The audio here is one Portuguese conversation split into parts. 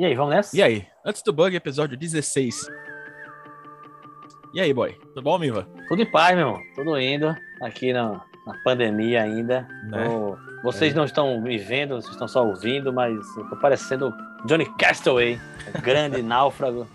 E aí, vamos nessa? E aí? Antes do bug, episódio 16. E aí, boy? Tudo bom, Miva? Tudo em paz, meu irmão. Tudo indo aqui na, na pandemia ainda. Né? Tô- vocês não estão me vendo, vocês estão só ouvindo, mas eu tô parecendo Johnny Castaway, o grande náufrago.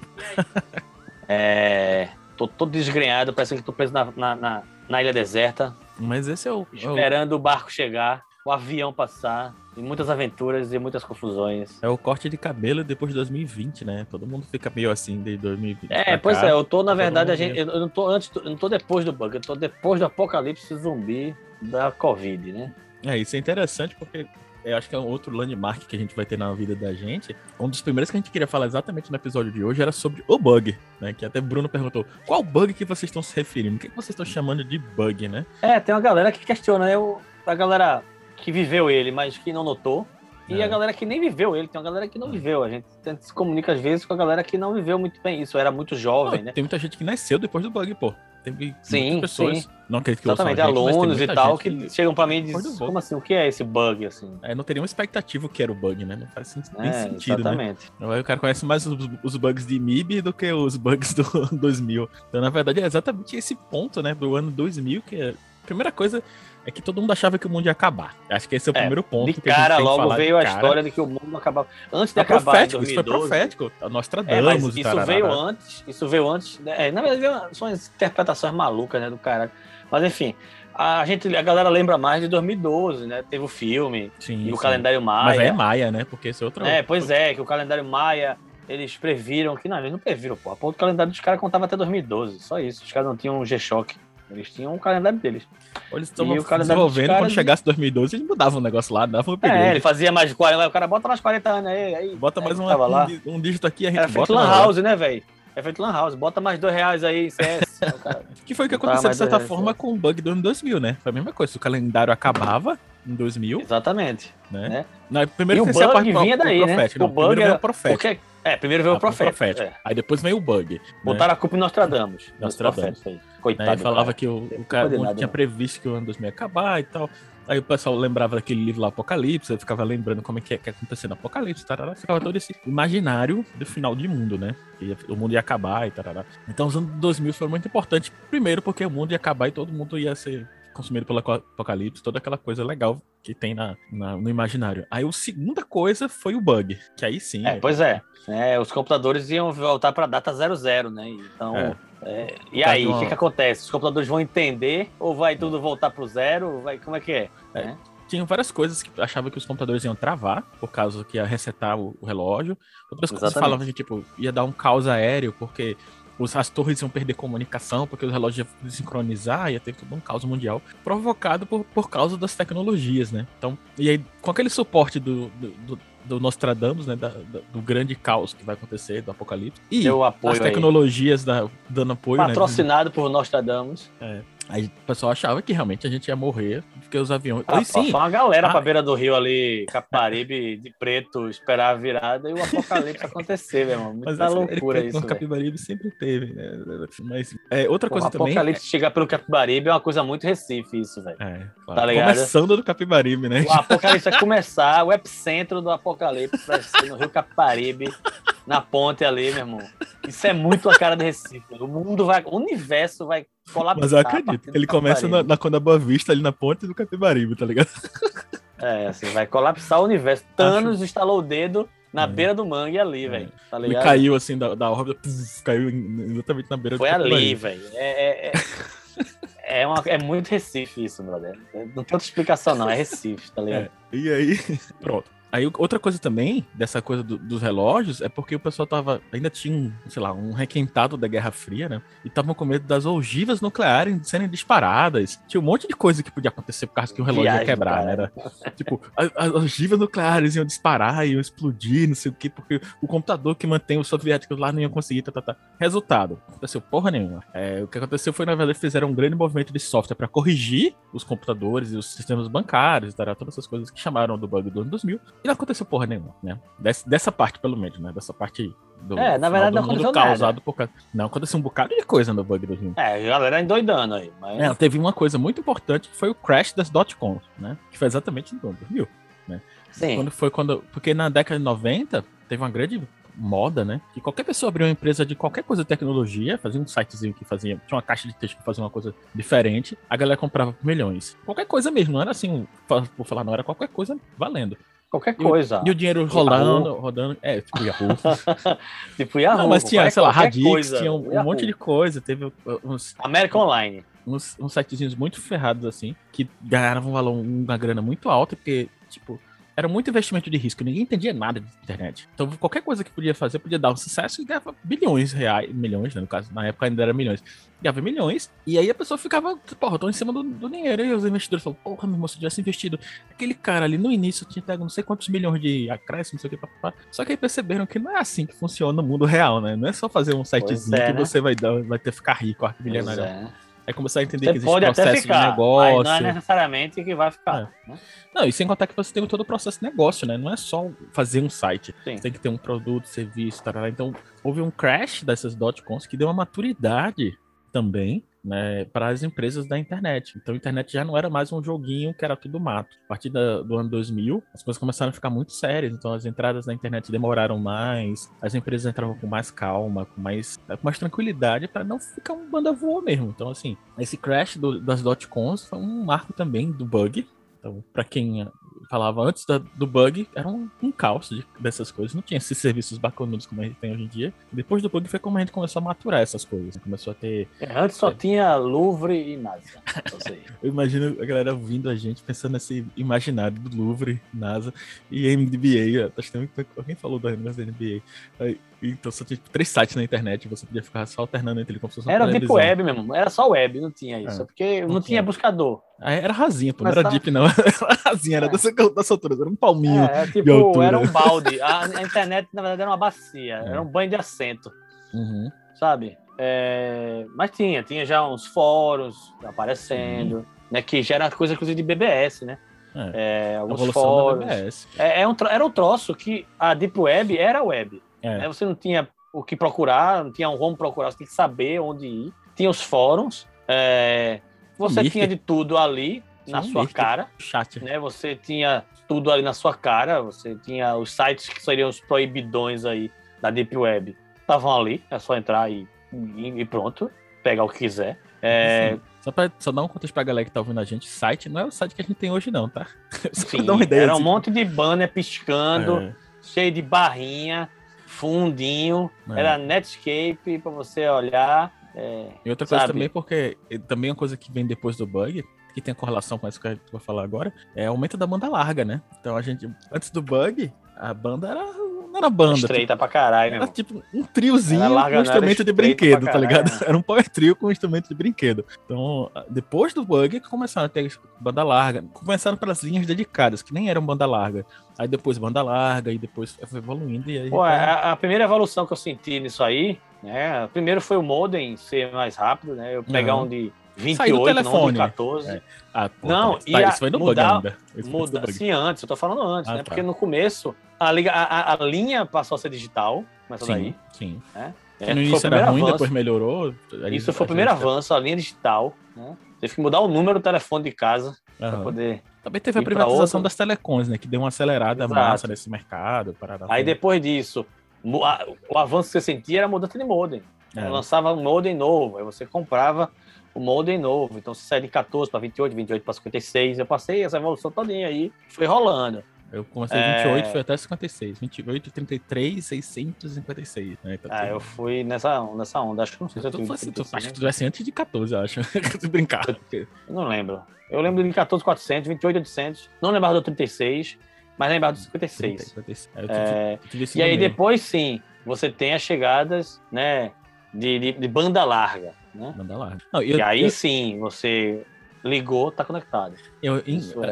É, tô todo desgrenhado, parece que tô preso na, na, na- na ilha deserta, Mas esse é o, é o- esperando o barco chegar, o avião passar, e muitas aventuras e muitas confusões. é o corte de cabelo depois de 2020, né? Todo mundo fica meio assim de 2020. É, pois cá. é, eu tô, na todo verdade, a gente, eu eu não tô antes, eu não tô depois do bug, eu tô depois do apocalipse zumbi da Covid, né? É, isso é interessante porque eu acho que é um outro landmark que a gente vai ter na vida da gente. Um dos primeiros que a gente queria falar exatamente no episódio de hoje era sobre o bug, né? Que até Bruno perguntou: qual bug que vocês estão se referindo? O que que vocês estão chamando de bug, né? É, tem uma galera que questiona? O- A galera que viveu ele, mas que não notou. E É. a galera que nem viveu ele, tem uma galera que não viveu. A gente se comunica às vezes com a galera que não viveu muito bem isso, era muito jovem, Pô, né? Tem muita gente que nasceu depois do bug, pô. Teve Sim, pessoas, sim. não acredito que Exatamente, gente, tem alunos e tal, gente que chegam pra mim e dizem, como assim, o que é esse bug, assim? É, não teria uma expectativa que era o bug, né? Não faz nem É, sentido, né? exatamente. Aí o cara conhece mais os, os bugs de MIB do que os bugs do 2000. Então, na verdade, é exatamente esse ponto, né, do ano 2000, que é... A primeira coisa é que todo mundo achava que o mundo ia acabar. Acho que esse é o É, primeiro ponto De que a gente cara, logo veio a cara. história de que o mundo acabava. Antes de É acabar em profético, isso foi 2012, profético. Nós É, tradamos mas e isso veio antes, isso veio antes. né? É, na verdade, são as interpretações malucas, né, do caralho. Mas enfim, a gente, a galera lembra mais de 2012, né? Teve o filme Sim, e o sim. calendário Mas Maia. aí é Maia, né? Porque esse é outro... É, pois é, que o calendário Maia, eles previram que não, eles não previram, pô. A ponto do calendário dos caras contava até 2012, só isso. Os caras não tinham um G-Shock. Eles tinham um calendário deles. Eles estavam desenvolvendo, quando chegasse 2012, eles mudavam o negócio lá, davam um É, ele fazia mais de 40, o cara bota mais 40 anos aí, aí. Bota mais uma- tava lá. um, dí- um dígito aqui, a gente Era bota feito Lan House, né, velho? É feito Lan House, bota mais dois reais aí em CS. Que foi o que aconteceu, de certa forma, reais. com o bug do ano 2000, né? Foi a mesma coisa. Se o calendário acabava em 2000, Exatamente. né? Né? Não, primeiro E o bug vinha daí, né? O bug era- o profético. Porque, é, primeiro veio o Ah, pro profeta. É. Aí depois veio o bug. né? Botaram a culpa em Nostradamus. Nostradamus. profeta aí. Coitado. Aí falava cara. que o, o cara o tinha não. previsto que o ano 2000 ia acabar e tal. Aí o pessoal lembrava daquele livro lá, Apocalipse, aí ficava lembrando como é que ia ia acontecer no Apocalipse, tarará, ficava todo esse imaginário do final de mundo, né? Que o mundo ia acabar e tarará. Então os anos 2000 foram muito importantes, primeiro porque o mundo ia acabar e todo mundo ia ser consumido pelo apocalipse, toda aquela coisa legal que tem na, na- no imaginário. Aí a segunda coisa foi o bug, que aí sim... É, pois é. É, os computadores iam voltar para a data 00, né? Então, É. é, e Tá aí, o que, que acontece? Os computadores vão entender ou vai tudo voltar pro zero? Vai, como é que é? É. Né? Tinha várias coisas que achava que os computadores iam travar, por causa que ia resetar o, o relógio. Outras coisas Exatamente. falavam que, tipo, ia dar um caos aéreo, porque os, as torres iam perder comunicação, porque os relógios iam desincronizar, ia ter todo um caos mundial, provocado por, por causa das tecnologias, né? Então, e aí, com aquele suporte do, do, do- do Nostradamus, né? da- da- do grande caos que vai acontecer, do apocalipse. E as tecnologias da, dando apoio, né? Patrocinado por Nostradamus. Aí o pessoal achava que realmente a gente ia morrer, porque os aviões. Ah, e sim, Foi uma galera Ah. pra beira do rio ali, Caparibe, de preto, esperar a virada e o apocalipse acontecer, meu irmão. Muita Mas essa- loucura ele, isso. No. Capibaribe sempre teve, né? Mas é, outra O coisa também. apocalipse chegar pelo Capibaribe é uma coisa muito Recife, isso, velho. É, claro. Tá ligado? Começando do Capibaribe, né? O apocalipse vai começar, o epicentro do apocalipse vai ser no Rio Capibaribe, na ponte ali, meu irmão. Isso é muito a cara de Recife. O mundo vai, o universo vai colapsar. Mas eu a acredito. Ele começa na, na Conda Boa Vista, ali na ponte do Capibaribe, tá ligado? É, assim, vai colapsar o universo. Thanos instalou o dedo na É. beira do mangue ali, É. velho. Tá Ele ligado? caiu assim da, da órbita, puf, caiu exatamente na beira Foi do ali, velho. É, é, é, é, uma- é muito Recife isso, brother. Não tem outra explicação, não. É Recife, tá ligado? É, e aí, pronto. Aí outra coisa também, dessa coisa do- dos relógios, é porque o pessoal tava. Ainda tinha, um, sei lá, um requentado da Guerra Fria, né? E estavam com medo das ogivas nucleares serem disparadas. Tinha um monte de coisa que podia acontecer por causa que o relógio Viagem, ia quebrar, cara. né? Era, tipo, as ogivas nucleares iam disparar, iam explodir, não sei o quê, porque o computador que mantém os soviéticos lá não ia conseguir, tá, tá, tá. Resultado, não aconteceu porra nenhuma. É, o que aconteceu foi, na verdade, fizeram um grande movimento de software para corrigir os computadores e os sistemas bancários, tá, todas essas coisas que chamaram do bug do ano 2000, e não aconteceu porra nenhuma, né? Des- dessa parte, pelo menos, né? Dessa parte do É, na verdade do não mundo aconteceu nada. causado por causa... Não, aconteceu um bocado de coisa no bug 2000. É, a galera endoidando aí. Mas... É, teve uma coisa muito importante que foi o crash das dot-coms, né? Que foi exatamente no ano 2000. Sim. Quando foi quando. Porque na década de 90, teve uma grande moda, né? Que qualquer pessoa abriu uma empresa de qualquer coisa de tecnologia, fazia um sitezinho que fazia, tinha uma caixa de texto que fazia uma coisa diferente, a galera comprava por milhões. Qualquer coisa mesmo, não era assim, por falar, não era qualquer coisa valendo. Qualquer coisa. E, o dinheiro rolando, Yahoo. rodando. É, tipo Yahoo. tipo Yahoo. Não, mas tinha, sei lá, Radix, coisa, tinha um, um monte de coisa. Teve uns. América Online. Uns, uns sitezinhos muito ferrados, assim, que ganharam um valor, uma grana muito alta, porque, tipo, era muito investimento de risco, ninguém entendia nada de internet. Então, qualquer coisa que podia fazer podia dar um sucesso e ganhava bilhões de reais, milhões, né, no caso, na época ainda era milhões. Ganhava milhões, e aí a pessoa ficava, porra, tô em cima do, do dinheiro. E os investidores falavam, porra, meu irmão, se tivesse investido aquele cara ali no início, tinha pego não sei quantos milhões de acréscimo, não sei o que, papapá. Só que aí perceberam que não é assim que funciona no mundo real, né? Não é só fazer um sitezinho é, que né? você vai, dar, vai ter ficar rico, arco milionário. É. Aí começar a entender você que existe processo ficar, de negócio. não é necessariamente que vai ficar. É. Né? Não, e sem contar que você tem todo o processo de negócio, né? Não é só fazer um site. Sim. Você tem que ter um produto, serviço, tarará. Então, houve um crash dessas dot-coms que deu uma maturidade também né, para as empresas da internet. Então a internet já não era mais um joguinho que era tudo mato. A partir da, do ano 2000, as coisas começaram a ficar muito sérias, então as entradas na internet demoraram mais, as empresas entravam com mais calma, com mais, com mais tranquilidade para não ficar um banda voa mesmo. Então assim, esse crash do, das dot-coms foi um marco também do bug, então, para quem falava antes da, do bug, era um, um caos de, dessas coisas. Não tinha esses serviços bacanudos como a gente tem hoje em dia. Depois do bug foi como a gente começou a maturar essas coisas. Começou a ter. É, antes só é... tinha Louvre e NASA. Eu imagino a galera ouvindo a gente pensando nesse imaginário do Louvre, NASA e NBA. Acho que alguém falou da NBA. Então só tinha tipo, três sites na internet, você podia ficar só alternando entre como se fosse Era tipo web mesmo, era só web, não tinha isso, é, porque não, não tinha. tinha buscador. Ah, era rasinha, pô, não era deep não, era rasinha, era é. dessa, dessa altura, era um palminho é, tipo, era um balde, a, a, internet na verdade era uma bacia, é. era um banho de assento, uhum. sabe? É, mas tinha, tinha já uns fóruns aparecendo, uhum. né, que já era coisa inclusive de BBS, né? É, é alguns fóruns. É, é um, era um troço que a Deep Web era web. É. Né? Você não tinha o que procurar, não tinha um como procurar, você tinha que saber onde ir. Tinha os fóruns, é... você tinha de tudo ali na Sim, sua cara. Chat. Né? Você tinha tudo ali na sua cara, você tinha os sites que seriam os proibidões aí da Deep Web. Estavam ali, é só entrar e, e pronto, pegar o que quiser. É... Só, pra, só dar um contexto pra galera que tá ouvindo a gente, site não é o site que a gente tem hoje, não, tá? Sim, era um assim. monte de banner piscando, é. cheio de barrinha, fundinho, é. era Netscape para você olhar. É, e outra coisa sabe? também, porque também uma coisa que vem depois do bug, que tem correlação com isso que a gente vai falar agora, é o aumento da banda larga, né? Então a gente, antes do bug, a banda era não era banda. Estreita tipo, pra caralho, Era tipo um triozinho larga, com instrumento de brinquedo, tá ligado? Era um power trio com instrumento de brinquedo. Então, depois do bug, começaram a ter banda larga. Começaram pelas linhas dedicadas, que nem eram banda larga. Aí depois banda larga, e depois foi evoluindo. E aí Pô, tá... a, a, primeira evolução que eu senti nisso aí, né? Primeiro foi o modem ser mais rápido, né? Eu pegar uhum. um de 28, não de 14. É. Ah, pô, não, tá, e isso foi no mudar, bug ainda. Muda, sim, antes, eu tô falando antes, ah, né? Tá. Porque no começo a, a, a, linha passou a ser digital, começou sim, daí. Sim. Né? É, no início era ruim, avanço. depois melhorou. Isso foi o primeiro avanço, a linha digital. Né? Teve que mudar o número do telefone de casa para poder. Também teve a privatização das telecoms, né? Que deu uma acelerada Exato. massa nesse mercado. Aí depois disso, o avanço que você sentia era mudança de modem. É. Lançava um modem novo, aí você comprava o modem novo. Então você sai de 14 para 28, 28 para 56. Eu passei essa evolução todinha aí, foi rolando. Eu comecei é... 28, foi até 56. 28, 33, 656. Né? Tá ah, eu fui nessa, nessa onda. Acho que não sei se eu tive. Assim, acho que tu tivesse antes de 14, eu acho. Se brincar. Eu não lembro. Eu lembro de 14, 400, 28, 800. Não lembrava do 36, mas lembrava do 56. 30, 56. É, eu tive, é... eu tive e aí depois, sim, você tem as chegadas, né, de, de, de banda larga. Né? Banda larga. Não, eu, e aí eu... sim, você ligou, tá conectado. Eu, é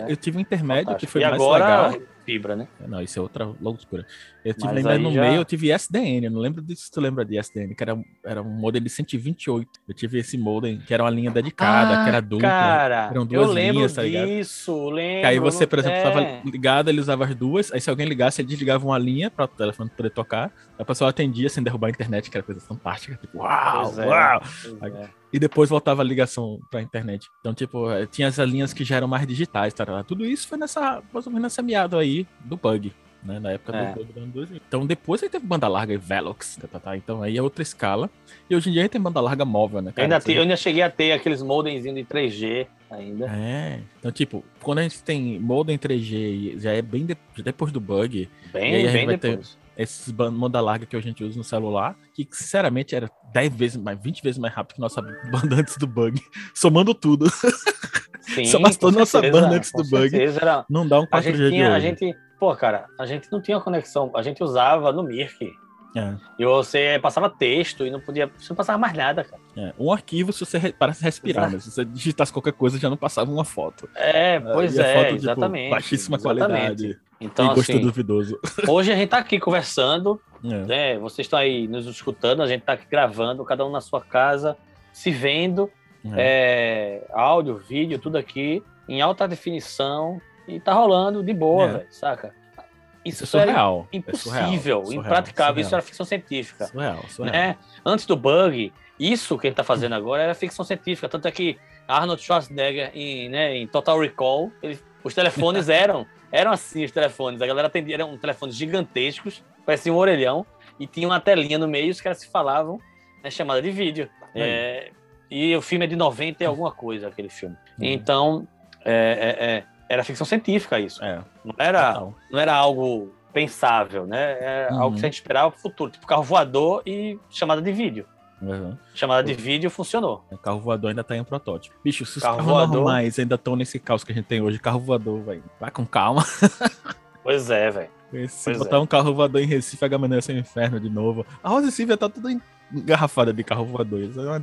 eu tive um intermédio fantástico. que foi e mais agora, legal. Fibra, né? Não, isso é outra loucura. Eu tive ainda no já... meio, eu tive SDN, eu não lembro disso se tu lembra de SDN, que era, era um modem de 128. Eu tive esse modem, que era uma linha dedicada, ah, que era dupla. Cara, eram duas eu lembro linhas, tá ligado? Disso, lembro. Aí você, por exemplo, estava é. ligado, ele usava as duas, aí se alguém ligasse, ele desligava uma linha para o telefone poder tocar, a pessoa atendia sem derrubar a internet, que era coisa fantástica, tipo, uau, é, uau! É, e depois voltava a ligação para a internet. Então, tipo, eh, tinha as linhas que já eram mais digitais, tá? Tudo isso foi nessa, mais ou menos nessa meada aí do bug. né? Na época é. do, do ano 2000. Então depois aí teve banda larga e Velox, tá, tá, tá, Então aí é outra escala. E hoje em dia tem banda larga móvel, né? Cara? Eu, ainda, te, eu ainda cheguei a ter aqueles modemzinhos de 3G ainda. É. Então, tipo, quando a gente tem modem 3G, já é bem de, depois do bug. Bem, bem depois. Ter, esses banda larga que a gente usa no celular, que sinceramente era 10 vezes mais, 20 vezes mais rápido que nossa banda antes do bug, somando tudo. Sim, Somando toda nossa banda antes do bug. Era... Não dá um 4G a gente tinha, a gente, pô, cara, a gente não tinha conexão, a gente usava no Mirk. É. E você passava texto e não podia. Você não passava mais nada, cara. É. Um arquivo, se você re, parece respirar, né? Se você digitasse qualquer coisa, já não passava uma foto. É, pois é, foto, tipo, exatamente. baixíssima exatamente. qualidade. Então, assim, duvidoso. Hoje a gente tá aqui conversando, é. né? Vocês estão aí nos escutando, a gente tá aqui gravando, cada um na sua casa, se vendo. É. é áudio, vídeo, tudo aqui, em alta definição, e tá rolando de boa, é. saca? Isso, isso é surreal. É impossível, é surreal, impraticável. Surreal. Isso era ficção científica. Surreal, surreal. Né? Antes do bug, isso que ele está fazendo agora era ficção científica. Tanto é que Arnold Schwarzenegger, em, né, em Total Recall, ele, os telefones eram, eram assim, os telefones. A galera atendia, eram telefones gigantescos, parecia um orelhão, e tinha uma telinha no meio, os caras se falavam, né, chamada de vídeo. É, e o filme é de 90 e alguma coisa, aquele filme. Uhum. Então, é, é, é era ficção científica isso. É. Não, era, não era algo pensável, né? Era uhum. algo que a gente esperava para o futuro, tipo carro voador e chamada de vídeo. Uhum. Chamada de vídeo funcionou. O carro voador ainda tá em protótipo. Bicho, se os carro carros voador... normais ainda estão nesse caos que a gente tem hoje, carro voador, velho, vai com calma. Pois é, velho. Se botar é. um carro voador em Recife, amanhece o inferno de novo. A Rosa Silvia tá tudo em garrafada de carro voador.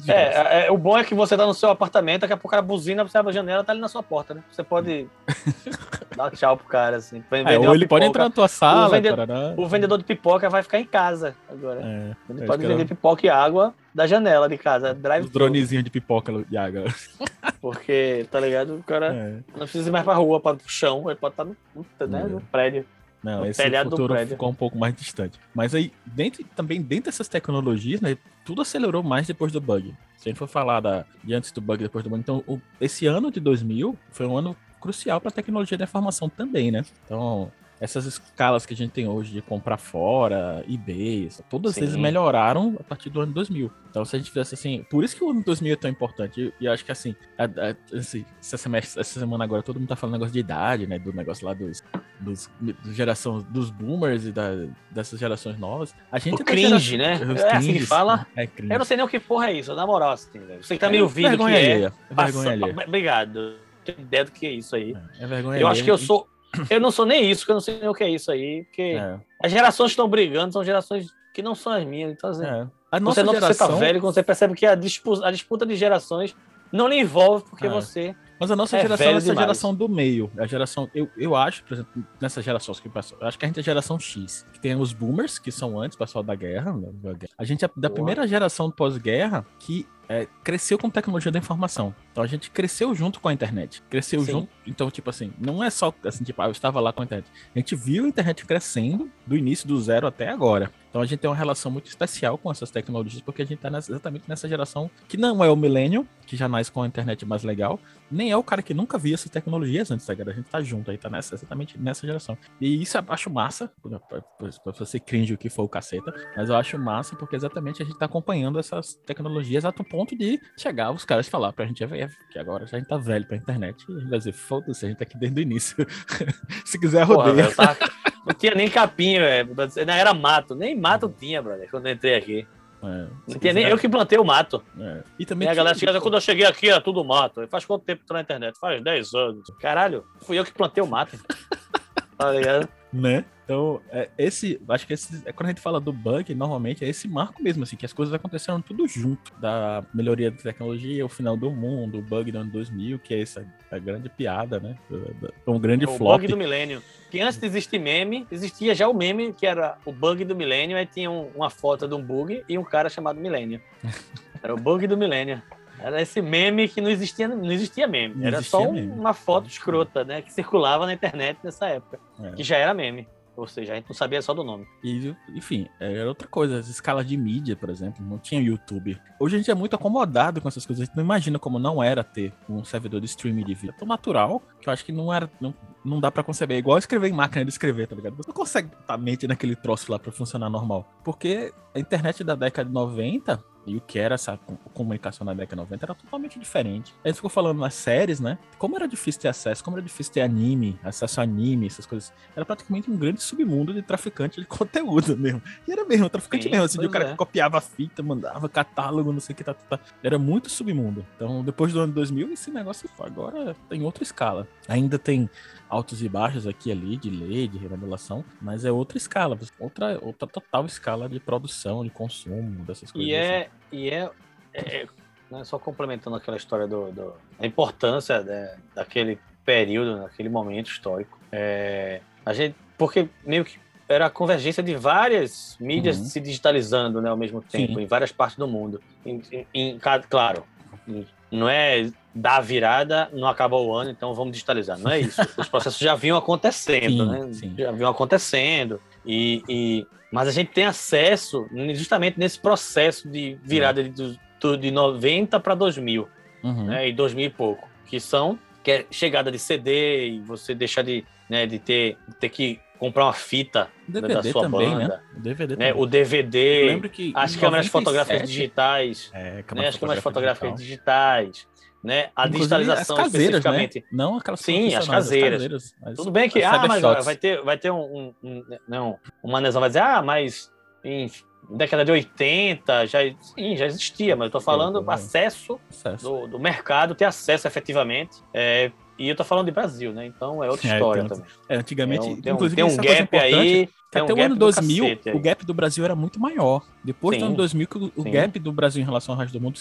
É, é, é, é, o bom é que você tá no seu apartamento, daqui a pouco a buzina, você abre a janela, tá ali na sua porta, né? Você pode dar tchau pro cara, assim. É, ou ele pode entrar na tua sala. O, vende... o, vendedor de pipoca vai ficar em casa agora. É, ele pode vender pipoca e água da janela de casa. Drive Os dronezinhos de pipoca e água. Porque, tá ligado? O cara não precisa ir mais pra rua, pra, pro chão, ele pode estar tá no, né, no prédio. Não, esse futuro ficou um pouco mais distante. Mas aí, dentro, também dentro dessas tecnologias, né, tudo acelerou mais depois do bug. Se a gente for falar da, de antes do bug depois do bug, então o, esse ano de 2000 foi um ano crucial para a tecnologia da informação também, né? Então, essas escalas que a gente tem hoje de comprar fora, eBay, todas Sim. eles melhoraram a partir do ano 2000. Então, se a gente fizesse assim, por isso que o ano 2000 é tão importante. E eu acho que assim, a, a, assim essa, semestre, essa, semana agora todo mundo tá falando negócio de idade, né? Do negócio lá dos, dos, dos geração, dos boomers e da, dessas gerações novas. A gente o é cringe, né? É assim que fala. É cringe. Eu não sei nem o que porra é isso, na moral, assim, velho. Você que tá é meio ouvindo que é. é vergonha passa, Obrigado. Tenho ideia do que é isso aí. É, é vergonha Eu acho que eu sou eu não sou nem isso, que eu não sei nem o que é isso aí, porque é. as gerações que estão brigando são gerações que não são as minhas. Então, assim, é. você não geração... você tá velho, quando você percebe que a disputa, a disputa de gerações não lhe envolve porque é. você. Mas a nossa é geração é essa geração do meio. A geração, eu, eu acho, por exemplo, nessas gerações que passou, eu acho que a gente é a geração X. Que tem os boomers, que são antes, pessoal da guerra. Né, a gente é da primeira geração pós-guerra que é, cresceu com tecnologia da informação. Então a gente cresceu junto com a internet. Cresceu Sim. junto. Então, tipo assim, não é só assim, tipo, ah, eu estava lá com a internet. A gente viu a internet crescendo do início do zero até agora. Então a gente tem uma relação muito especial com essas tecnologias, porque a gente está exatamente nessa geração que não é o millennial, que já nasce com a internet mais legal, nem é o cara que nunca via essas tecnologias antes, tá, A gente tá junto aí, tá nessa, exatamente nessa geração. E isso eu acho massa, pra você cringe o que for o caceta, mas eu acho massa porque exatamente a gente tá acompanhando essas tecnologias a ponto de chegar os caras falar pra gente, é, que agora já a gente tá velho pra internet, e a gente vai dizer, foda-se, a gente tá aqui desde o início. Se quiser, rodeia. Tá... Não tinha nem capinha, velho. Era mato. Nem mato tinha, brother, quando eu entrei aqui. É, não tinha nem eu que plantei o mato. É. E também e a galera chega, quando eu cheguei aqui, era tudo mato. Faz quanto tempo que tu na internet? Faz 10 anos. Caralho, fui eu que plantei o mato. tá ligado? Né? Então, é, esse, acho que esse, é quando a gente fala do bug, normalmente é esse marco mesmo, assim, que as coisas aconteceram tudo junto, da melhoria da tecnologia, o final do mundo, o bug do ano 2000, que é essa a grande piada, né? Um grande o flop. O bug do milênio. Que antes de existir meme, existia já o meme, que era o bug do milênio, aí tinha um, uma foto de um bug e um cara chamado Milênio. Era o bug do milênio. Era esse meme que não existia, não existia meme. Não era existia só meme. uma foto escrota, né? Que circulava na internet nessa época. É. Que já era meme. Ou seja, a gente não sabia só do nome. E, enfim, era outra coisa. As escalas de mídia, por exemplo, não tinha YouTube. Hoje a gente é muito acomodado com essas coisas. A gente não imagina como não era ter um servidor de streaming de vídeo. É tão natural que eu acho que não era. Não, não dá para conceber. É igual escrever em máquina de escrever, tá ligado? Você não consegue botar a mente naquele troço lá para funcionar normal. Porque a internet da década de 90 e o que era essa comunicação na década de 90 era totalmente diferente. A gente ficou falando nas séries, né? Como era difícil ter acesso, como era difícil ter anime, acesso a anime, essas coisas. Era praticamente um grande submundo de traficante de conteúdo mesmo. E era mesmo, traficante Sim, mesmo. Assim, o cara é. que copiava fita, mandava catálogo, não sei o que, tá, tá, tá. Era muito submundo. Então, depois do ano 2000, esse negócio agora tem outra escala. Ainda tem altos e baixos aqui ali de lei, de remodelação, mas é outra escala, outra, outra total escala de produção, de consumo, dessas coisas. E é, assim. E é, é né, só complementando aquela história do, do a importância né, daquele período, daquele momento histórico. É, a gente, porque meio que era a convergência de várias mídias uhum. se digitalizando né, ao mesmo tempo, Sim. em várias partes do mundo. Em, em, em, claro, não é dar virada, não acabou o ano, então vamos digitalizar. Não é isso. Os processos já vinham acontecendo, sim, né? Sim. Já vinham acontecendo. E, e, mas a gente tem acesso justamente nesse processo de virada de, de 90 para 2000, uhum. né? E 2000 e pouco, que são que é chegada de CD e você deixar de, né, de ter, ter que comprar uma fita DVD da sua também, né? banda. Né? O DVD, né? o DVD que as câmeras 97, fotográficas digitais, é, né? as câmeras fotográficas digitais, né? A Inclusive, digitalização as caseiras, especificamente. Né? Não aquelas Sim, as caseiras. As caseiras Tudo bem que ah, mas vai ter, vai ter um, um, não, um manezão vai dizer, ah, mas em década de 80 já, sim, já existia, mas eu tô falando acesso, acesso. Do, do, mercado, ter acesso efetivamente. É, e eu tô falando de Brasil, né? Então é outra é, história também. É, antigamente, é um, tem, um, tem um gap aí. Até um o ano 2000, o gap do Brasil era muito maior. Depois sim, do ano 2000, que o, o gap do Brasil em relação ao resto do mundo,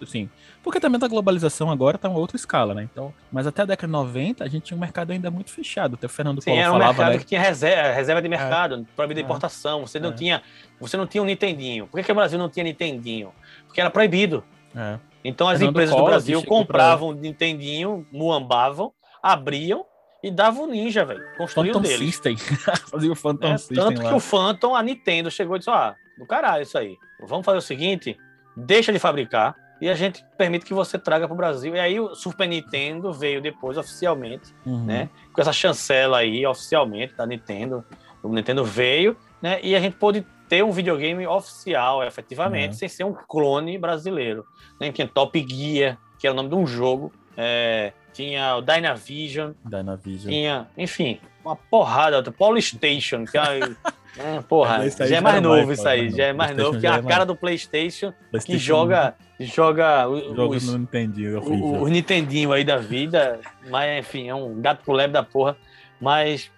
assim, porque também da globalização agora tá uma outra escala, né? Então, mas até a década de 90, a gente tinha um mercado ainda muito fechado. Até o Fernando Sim, Paulo era um falava, mercado né? que tinha reserva, reserva de é. mercado, é, proibido de importação. Você não é. tinha, você não tinha um Nintendinho. Por que, que o Brasil não tinha Nintendinho? Porque era proibido. É. Então as Fernando empresas do Brasil compravam pra... Nintendinho, muambavam, abriam e davam ninja, velho. Construíam Phantom. System. Fazia o Phantom é, System Tanto lá. que o Phantom, a Nintendo chegou e disse, ah, do caralho isso aí. Vamos fazer o seguinte, deixa de fabricar e a gente permite que você traga para o Brasil. E aí o Super Nintendo veio depois oficialmente, uhum. né? Com essa chancela aí oficialmente da Nintendo. O Nintendo veio, né? E a gente pôde ter um videogame oficial, efetivamente, uhum. sem ser um clone brasileiro. Né? Tinha Top Gear, que era o nome de um jogo. É, tinha o Dynavision. Dynavision. Tinha, enfim, uma porrada. Polystation, que é, é, porra, já é mais novo mais, isso aí, já é mais novo, que é a é cara do PlayStation, PlayStation que joga, joga os, no Nintendinho, o, o Nintendinho aí da vida, mas enfim, é um gato pro leve da porra, mas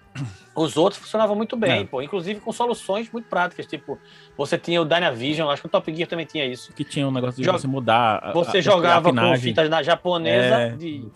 os outros funcionavam muito bem, é. pô, inclusive com soluções muito práticas, tipo, você tinha o Dynavision, acho que o Top Gear também tinha isso. Que tinha um negócio de você mudar. Você a, jogava a com fitas na japonesa é, de,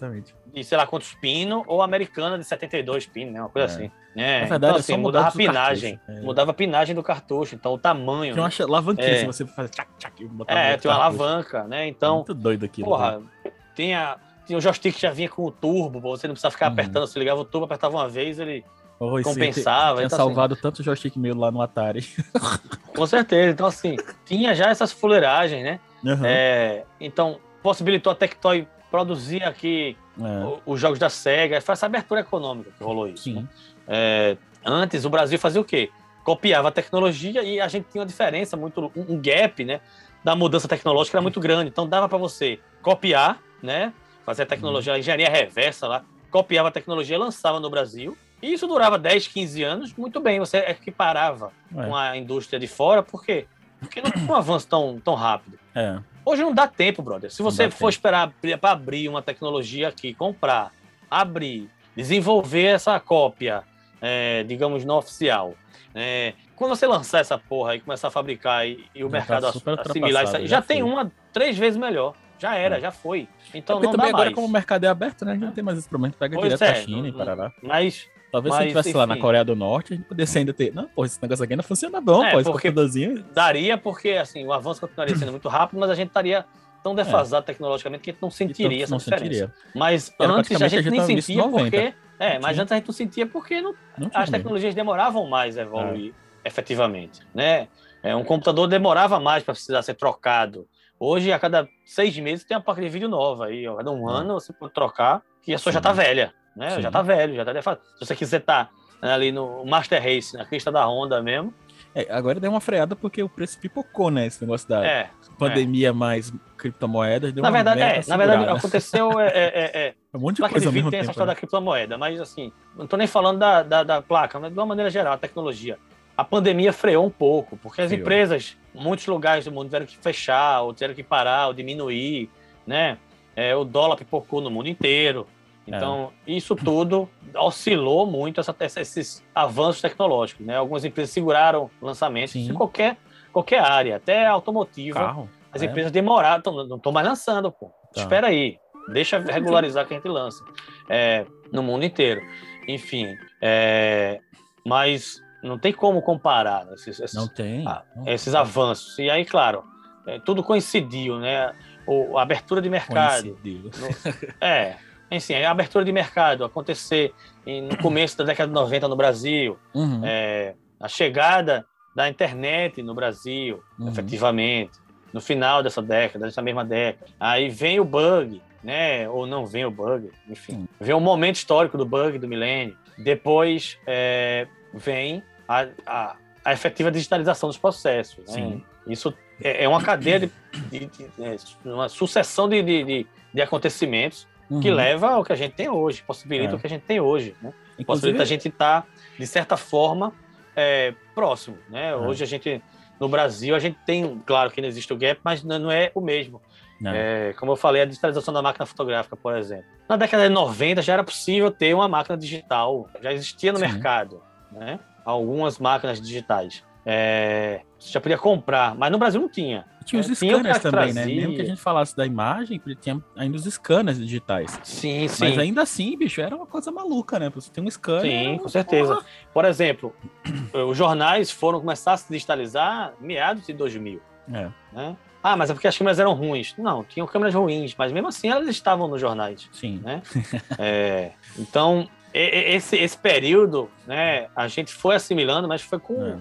de, sei lá quantos pinos, ou americana de 72 pinos, né? Uma coisa é. assim. É, na verdade, então, assim, mudava a pinagem. É. Mudava a pinagem do cartucho, então o tamanho. Tinha uma né? alavanquinha, é. se você faz tchac, tchac, É, tinha uma alavanca, né? Então. Muito doido aquilo. Porra, né? tinha, tinha o joystick que já vinha com o turbo, você não precisava ficar uhum. apertando, você ligava o turbo, apertava uma vez, ele Oh, compensava. Tinha então, salvado assim, tanto joystick meu lá no Atari. Com certeza. Então, assim, tinha já essas fuleiragens, né? Uhum. É, então, possibilitou a Tectoy produzir aqui é. os jogos da SEGA. Foi essa abertura econômica que rolou isso. Né? É, antes, o Brasil fazia o quê? Copiava a tecnologia e a gente tinha uma diferença, muito um gap, né? Da mudança tecnológica era muito grande. Então, dava para você copiar, né? Fazer a tecnologia, a engenharia reversa lá, copiava a tecnologia, lançava no Brasil e isso durava 10, 15 anos, muito bem, você equiparava é. com a indústria de fora, por quê? Porque não tinha um avanço tão, tão rápido. É. Hoje não dá tempo, brother. Se você for tempo. esperar para abrir uma tecnologia aqui, comprar, abrir, desenvolver essa cópia, é, digamos, não oficial, é, quando você lançar essa porra e começar a fabricar e, e o já tá mercado tá assimilar isso aí, já, já tem uma três vezes melhor. Já era, é. já foi. Então é não também agora, mais. como o mercado é aberto, né? A gente não tem mais esse problema, pega pois direto é, da China e parará. Mas Talvez Mas, se a gente estivesse lá na Coreia do Norte, a gente pudesse ainda ter. Não, pô, esse negócio aqui ainda funciona bom, é, pô, esse computadorzinho. Daria, porque assim, o avanço continuaria sendo muito rápido, mas a gente estaria tão defasado é. tecnologicamente que a gente não sentiria então, essa não diferença. Sentiria. Mas Era antes a gente, a gente nem sentia porque. É, mas antes a gente não sentia porque não, não as tecnologias demoravam mais a evoluir é. efetivamente. Né? É, um computador demorava mais para precisar ser trocado. Hoje, a cada seis meses, tem uma placa de vídeo nova aí. Ó. Cada um é. ano você pode trocar, que a sua já está velha né? Já tá velho, já tá defasado. Se você quiser estar tá ali no Master Race, na crista da Honda mesmo. É, agora deu uma freada porque o preço pipocou, né? Esse negócio da é, pandemia é. mais criptomoedas. na verdade, é, na verdade, aconteceu. É, é, é, é. um monte de placa coisa de vídeo tem essa história né? da criptomoeda, mas assim, não tô nem falando da, da, da, placa, mas de uma maneira geral, a tecnologia. A pandemia freou um pouco, porque as Freou. empresas, muitos lugares do mundo tiveram que fechar, ou tiveram que parar, ou diminuir, né? É, o dólar pipocou no mundo inteiro. Então, é. isso tudo oscilou muito essa, esses avanços tecnológicos. Né? Algumas empresas seguraram lançamentos em qualquer, qualquer área, até automotiva. Carro. As é. empresas demoraram, tão, não estão mais lançando, pô. Tá. Espera aí, deixa regularizar que a gente lança. É, no mundo inteiro. Enfim, é, mas não tem como comparar né, esses, esses, não tem, ah, esses avanços. E aí, claro, é, tudo coincidiu, né? O, a abertura de mercado. Coincidiu. No, é, enfim, a abertura de mercado acontecer no começo da década de 90 no Brasil, uhum. é, a chegada da internet no Brasil, uhum. efetivamente, no final dessa década, dessa mesma década. Aí vem o bug, né? Ou não vem o bug, enfim. Uhum. Vem o momento histórico do bug do milênio. Depois é, vem a, a, a, efetiva digitalização dos processos. Né? Isso é, é, uma cadeia de, de, de, é, uma sucessão de, de, de acontecimentos uhum. que leva ao que a gente tem hoje, possibilita é. o que a gente tem hoje, né? Inclusive... Possibilita a gente estar, tá, de certa forma, é, próximo, né? É. Hoje a gente, no Brasil, a gente tem, claro que não existe o gap, mas não é o mesmo. É, como eu falei, a digitalização da máquina fotográfica, por exemplo. Na década de 90 já era possível ter uma máquina digital, já existia no Sim. mercado, né? Algumas máquinas digitais. É, você já podia comprar, mas no Brasil não tinha. Tinha os é, scanners também, né? Mesmo que a gente falasse da imagem, tinha ainda os scanners digitais. Sim, sim. Mas ainda assim, bicho, era uma coisa maluca, né? Você tem um scanner. Sim, com certeza. Porra. Por exemplo, os jornais foram começar a se digitalizar meados de 2000. É. Né? Ah, mas é porque as câmeras eram ruins. Não, tinham câmeras ruins, mas mesmo assim elas estavam nos jornais. Sim. Né? é, então, esse, esse período, né, a gente foi assimilando, mas foi com.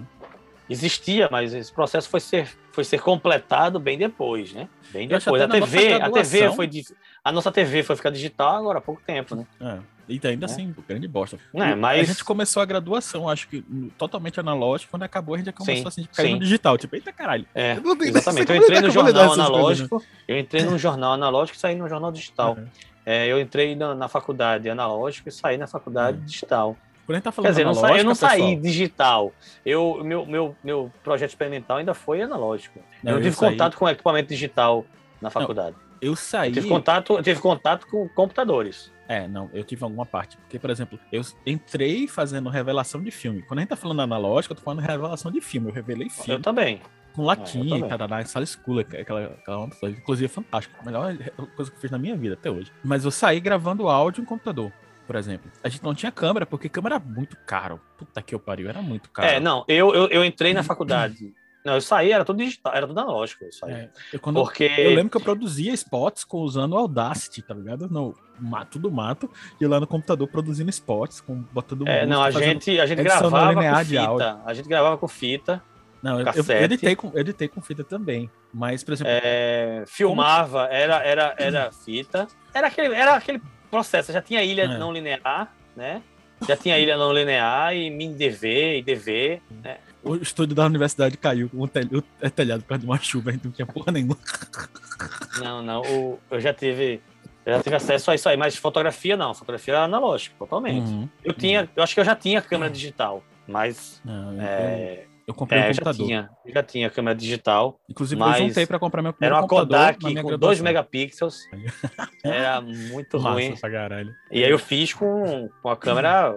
É existia, mas esse processo foi ser, foi ser completado bem depois, né? Bem depois. A TV, a TV foi a nossa TV foi ficar digital agora há pouco tempo, né? É. E ainda é. assim, grande bosta. É, mas... A gente começou a graduação, acho que totalmente analógico, quando acabou a gente já começou sim, assim, cair no digital. Tipo, eita caralho. É, eu exatamente. Eu entrei no jornal analógico, coisas, né? eu entrei num jornal analógico e saí no jornal digital. Uhum. É, eu entrei na, na, faculdade analógico e saí na faculdade uhum. digital. Quando a gente tá falando Quer dizer, não eu não saí pessoal. digital. Eu, meu, meu, meu projeto experimental ainda foi analógico. Não, eu não tive saí... contato com equipamento digital na faculdade. Não, eu saí. Eu tive contato, eu tive contato com computadores. É, não, eu tive alguma parte. Porque, por exemplo, eu entrei fazendo revelação de filme. Quando a gente tá falando analógico, eu tô falando revelação de filme. Eu revelei filme. Eu também. Com latinha, ah, tarará, sala escura, aquela, aquela inclusive é fantástico. A melhor coisa que eu fiz na minha vida até hoje. Mas eu saí gravando áudio em computador por exemplo. A gente não tinha câmera, porque câmera era muito caro. Puta que eu pariu, era muito caro. É, não, eu, eu, eu entrei na faculdade. Não, eu saí, era tudo digital, era tudo analógico. Eu, saí. É, eu, quando porque... eu lembro que eu produzia spots com, usando o Audacity, tá ligado? No mato do mato, e lá no computador produzindo spots, com, botando É, não, a gente, a gente gravava com fita. A gente gravava com fita. Não, eu, eu, editei, com, editei com fita também. Mas, por exemplo. É, filmava, era, era, era fita. Era aquele, era aquele processo. Já tinha ilha é. não linear, né? Já tinha ilha não linear e mini DV e DV, né? O estúdio da universidade caiu com o, telhado, o telhado por causa de uma chuva, então não tinha porra nenhuma. Não, não. O, eu já tive. Eu já tive acesso a isso aí, mas fotografia não, fotografia era analógica, totalmente. Uhum. Eu tinha, uhum. eu acho que eu já tinha câmera digital, mas não, é, eu comprei é, um computador. Já tinha, já tinha câmera digital. Inclusive, eu juntei para comprar meu primeiro Era uma Kodak com 2 megapixels. era muito Massa ruim. Pra caralho. E aí eu fiz com, com a câmera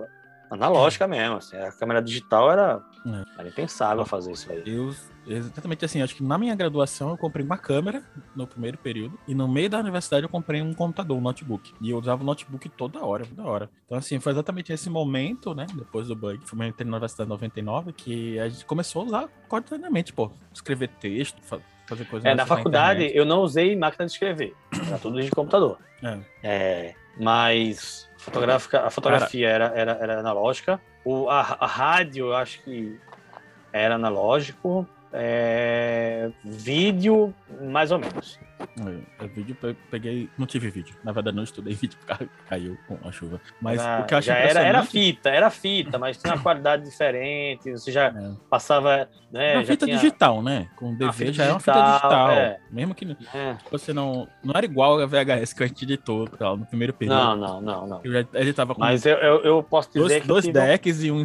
analógica mesmo. Assim. A câmera digital era, é. era impensável fazer isso aí. Eu Exatamente assim, acho que na minha graduação eu comprei uma câmera no primeiro período e no meio da universidade eu comprei um computador, um notebook. E eu usava o notebook toda hora, toda hora. Então assim, foi exatamente esse momento, né, depois do bug, foi entrei na universidade 99 que a gente começou a usar cotidianamente, pô, escrever texto, fazer coisas É, na faculdade eu não usei máquina de escrever, era tudo de computador. É. é mas fotográfica, a fotografia era, era, era analógica. O, a, a rádio, eu acho que era analógico. É, vídeo, mais ou menos. É, vídeo eu peguei. Não tive vídeo. Na verdade, não estudei vídeo porque caiu com a chuva. Mas era, o que eu achei era, era fita, era fita, mas tinha uma qualidade diferente. Você já é. passava. Né, uma fita tinha... digital, né? Com DV já é uma fita digital. É. Mesmo que é. você não. Não era igual a VHS que a gente editou tal, no primeiro período. Não, não, não, não. Eu já editava com. Mas eu, eu, eu posso dizer dois, que. Dois decks e um,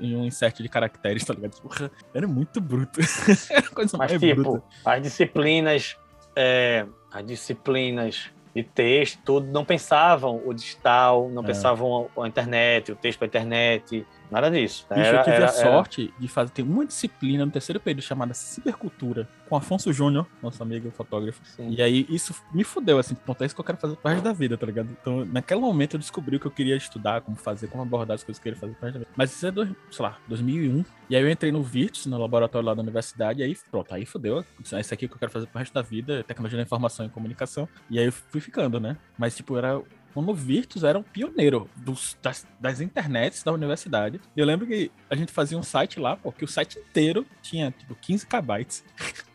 e um insert de caracteres, tá ligado? Porra, era muito bruto. era coisa mas, mais tipo, bruta. as disciplinas. É, as disciplinas de texto, tudo, não pensavam o digital, não é. pensavam a, a internet, o texto para a internet, Nada disso. Bicho, era, eu tive era, a sorte era... de fazer. Tem uma disciplina no terceiro período chamada Cibercultura, com Afonso Júnior, nosso amigo fotógrafo. Sim. E aí isso me fudeu, assim, ponto, é isso que eu quero fazer pro resto da vida, tá ligado? Então, naquele momento eu descobri o que eu queria estudar, como fazer, como abordar as coisas que eu queria fazer pro resto da vida. Mas isso é, do, sei lá, 2001. E aí eu entrei no Virtus, no laboratório lá da universidade, e aí pronto, aí fudeu. Isso aqui é que eu quero fazer pro resto da vida, tecnologia da informação e comunicação. E aí eu fui ficando, né? Mas, tipo, era como Virtus era um pioneiro dos, das, das internets da universidade. Eu lembro que a gente fazia um site lá, porque o site inteiro tinha tipo 15 KB.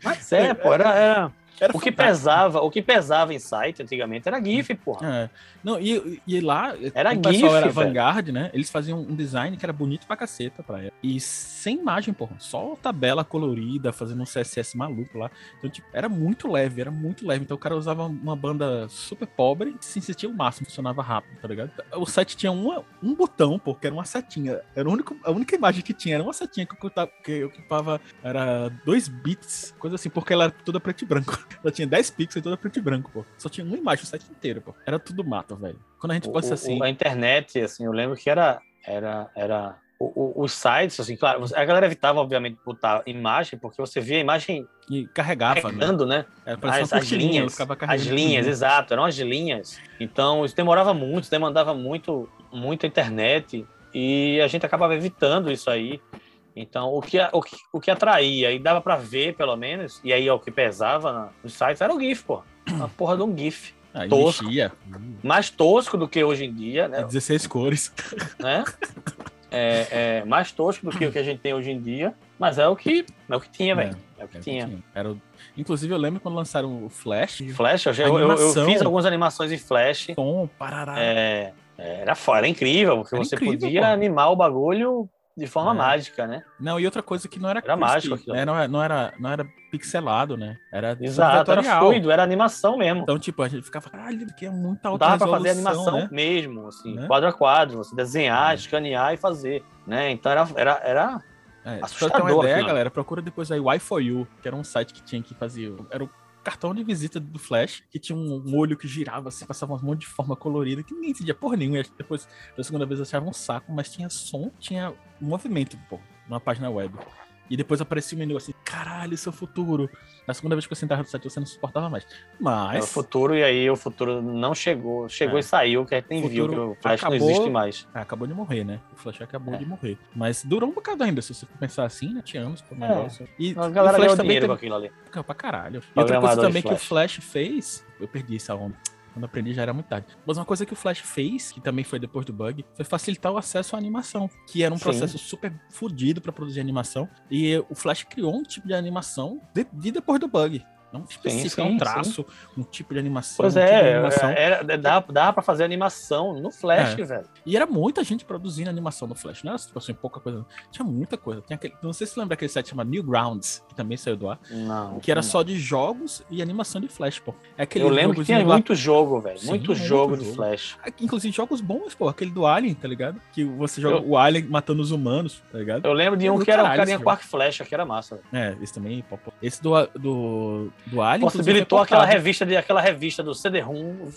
Mas é, pô, era, era era o que pesava, o que pesava em site antigamente era GIF, porra. É. Não, e, e lá, era o GIF, era Vanguard, né? Eles faziam um design que era bonito pra caceta pra ela. E sem imagem, porra. Só tabela colorida, fazendo um CSS maluco lá. Então, tipo, era muito leve, era muito leve. Então o cara usava uma banda super pobre e se sentia o máximo, funcionava rápido, tá ligado? O site tinha uma, um botão, pô, que era uma setinha. Era o único, a única imagem que tinha, era uma setinha que ocupava, que ocupava era 2 bits, coisa assim, porque ela era toda preto e branco. Ela tinha 10 pixels e toda preto e branco, pô. Só tinha uma imagem o site inteiro, pô. Era tudo mato, velho. Quando a gente pensa assim. A internet, assim, eu lembro que era. Era, era o, o, os sites, assim, claro, a galera evitava, obviamente, botar imagem, porque você via a imagem e carregava, né? carregando, né? né? As, as linhas, as linhas, exato, eram as linhas. Então, isso demorava muito, demandava muito, muita internet, e a gente acabava evitando isso aí. Então, o que, o que, o que atraía e dava para ver, pelo menos, e aí é o que pesava na, nos sites, era o GIF, pô. A porra de um GIF. Ah, tosco. Mexia. Mais tosco do que hoje em dia, né? 16 cores. Né? É, é, mais tosco do que o que a gente tem hoje em dia, mas é o que, é o que tinha, velho. É, é, o que tinha. tinha. Era. Inclusive, eu lembro quando lançaram o Flash. Flash, eu, eu, eu, fiz algumas animações em Flash. Tom, parará. É, era, era incrível, porque era você incrível, podia pô. animar o bagulho de forma é. mágica, né? Não, e outra coisa que não era era mágico. Né? Não, era, não, era, não era pixelado, né? Era Exato, era fluido, era animação mesmo. Então, tipo, a gente ficava, caralho, que é muita alta Dava pra fazer animação né? mesmo, assim, né? quadro a quadro, você desenhar, é. escanear e fazer, né? Então era, era, era é, assustador. Ter uma ideia, galera, procura depois aí o i4u, que era um site que tinha que fazer, era o cartão de visita do Flash, que tinha um, olho que girava, assim, passava um monte de forma colorida, que ninguém entendia porra nenhuma. Depois, da segunda vez, eu achava um saco, mas tinha som, tinha movimento, pô, numa página web. E depois aparecia um menu assim, caralho, isso é o futuro. Na segunda vez que eu sentava no site, você não suportava mais. Mas. É o futuro, e aí o futuro não chegou. Chegou é. e saiu, que a gente nem viu que o Flash acabou, não existe mais. É, acabou de morrer, né? O Flash acabou é. de morrer. Mas durou um bocado ainda, se você pensar assim, né? Tinha anos pro é. negócio. E a galera o Flash também tem... com aquilo ali. Pra caralho. E outra coisa também que o Flash fez, eu perdi essa onda quando aprendi já era muito tarde. Mas uma coisa que o Flash fez, que também foi depois do bug, foi facilitar o acesso à animação, que era um Sim. processo super fodido para produzir animação. E o Flash criou um tipo de animação de, de depois do bug. Não específico, sim, sim, um traço, sim. um tipo de animação. Pois um é, tipo animação. Era, dá, dá pra fazer animação no Flash, é. velho. E era muita gente produzindo animação no Flash, não era tipo assim, pouca coisa. Tinha muita coisa. Tinha aquele, não sei se você lembra aquele site chamado Newgrounds, que também saiu do ar. Não. Que era não. só de jogos e animação de Flash, pô. É aquele Eu lembro que tinha lá... muito jogo, velho. Muito, jogo de Flash. Inclusive jogos bons, pô. Aquele do Alien, tá ligado? Que você joga Eu... o Alien matando os humanos, tá ligado? Eu lembro de um que era um carinha com arco flecha, que era massa. Véio. É, esse também, pô. Esse do, do, do Alien. Possibilidade aceitou aquela revista, de, aquela revista do CD-ROM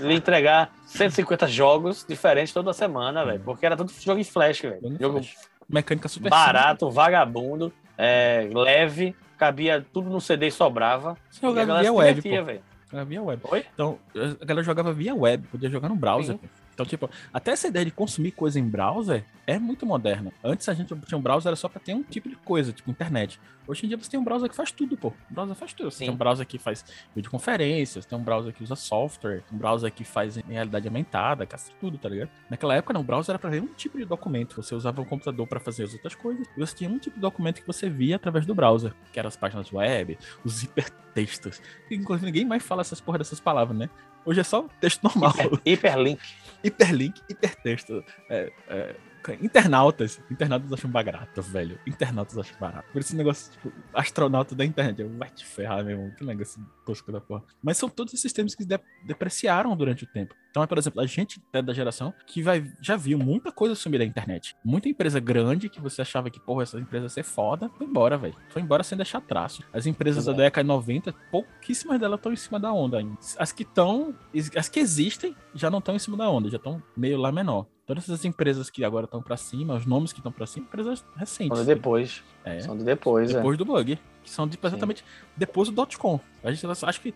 lhe entregar 150 jogos diferentes toda semana, velho. Porque era tudo jogo em flash, velho. Jogo mecânica super barato, simples. vagabundo, é, leve, cabia tudo no CD e sobrava. Você jogava via web, velho. Jogava via web. Oi? Então, a galera jogava via web, podia jogar no browser. Então, tipo, até essa ideia de consumir coisa em browser é muito moderna. Antes a gente tinha um browser era só para ter um tipo de coisa, tipo internet. Hoje em dia você tem um browser que faz tudo, pô. O browser faz tudo. Você Sim. tem um browser que faz videoconferências, tem um browser que usa software, um browser que faz realidade aumentada, caça tudo, tá ligado? Naquela época, não, o browser era para ver um tipo de documento. Você usava o computador para fazer as outras coisas, e você tinha um tipo de documento que você via através do browser, que eram as páginas web, os hipertextos. Inclusive, ninguém mais fala essas porra dessas palavras, né? Hoje é só texto normal. Hiper, hiperlink. Hiperlink, hipertexto. É, é, Internautas. Internautas acham barato, velho. Internautas acham barato. Por esse negócio, tipo, astronauta da internet. Vai te ferrar, meu irmão. Que negócio tosco da porra. Mas são todos esses termos que de depreciaram durante o tempo. Então, é, por exemplo, a gente é da geração que vai, já viu muita coisa sumir da internet. Muita empresa grande que você achava que, porra, essa empresa ia ser foda, foi embora, velho. Foi embora sem deixar traço. As empresas Exato. da década de 90, pouquíssimas delas estão em cima da onda ainda. As que estão, as que existem, já não estão em cima da onda, já estão meio lá menor. Todas essas empresas que agora estão para cima, os nomes que estão para cima, empresas recentes. São de depois. É. São de depois, Depois é. do bug. Que são de, exatamente Sim. depois do .com. A gente acho que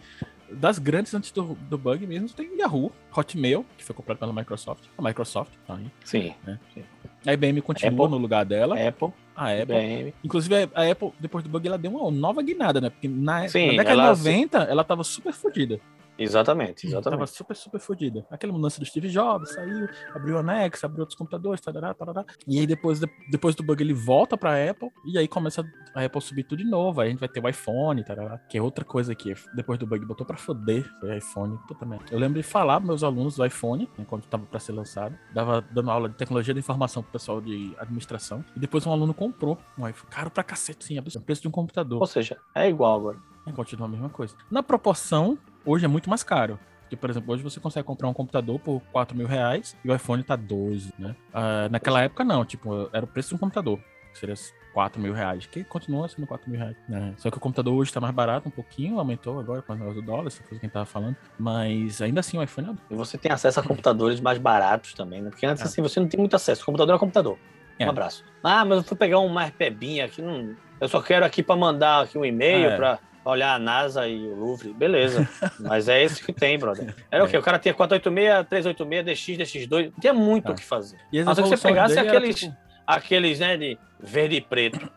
das grandes antes do, do bug mesmo tem Yahoo, Hotmail, que foi comprado pela Microsoft. A Microsoft tá aí. Sim. Né? Sim. A IBM continua Apple, no lugar dela. Apple. A Apple. IBM. Inclusive, a Apple, depois do bug, ela deu uma nova guinada, né? Porque na, Sim, na década de 90, ela tava super fodida. Exatamente, exatamente. Tava super, super fodida. Aquela mudança do Steve Jobs, saiu, abriu o Nex, abriu outros computadores, tarará, tarará. E aí depois, depois do bug ele volta pra Apple e aí começa a Apple subir tudo de novo. Aí a gente vai ter o iPhone, tarará, que é outra coisa que depois do bug botou pra foder, foi o iPhone. Puta merda. Eu lembro de falar pros meus alunos do iPhone, né, quando tava pra ser lançado, dava dando aula de tecnologia da informação pro pessoal de administração. E depois um aluno comprou um iPhone, caro pra cacete, sim, o preço de um computador. Ou seja, é igual agora. Continua a mesma coisa. Na proporção, hoje é muito mais caro. Porque, por exemplo, hoje você consegue comprar um computador por 4 mil reais e o iPhone tá 12, né? Uh, naquela época, não. Tipo, era o preço de um computador. Que seria 4 mil reais. Que continua sendo 4 mil reais. Né? Só que o computador hoje tá mais barato um pouquinho, aumentou agora com o do dólar, essa coisa que a gente tava falando. Mas ainda assim o iPhone é... E você tem acesso a computadores mais baratos também, né? Porque antes, é. assim, você não tem muito acesso. O computador é computador. É. Um abraço. Ah, mas eu fui pegar um mais pebinha aqui. Não... Eu só quero aqui para mandar aqui um e-mail é. para olhar a NASA e o Louvre, beleza. Mas é esse que tem, brother. Era é. o quê? O cara tinha 486, 386, DX, DX2, tinha muito o que fazer. E Mas se você pegasse aqueles, tipo... aqueles, né, de verde e preto,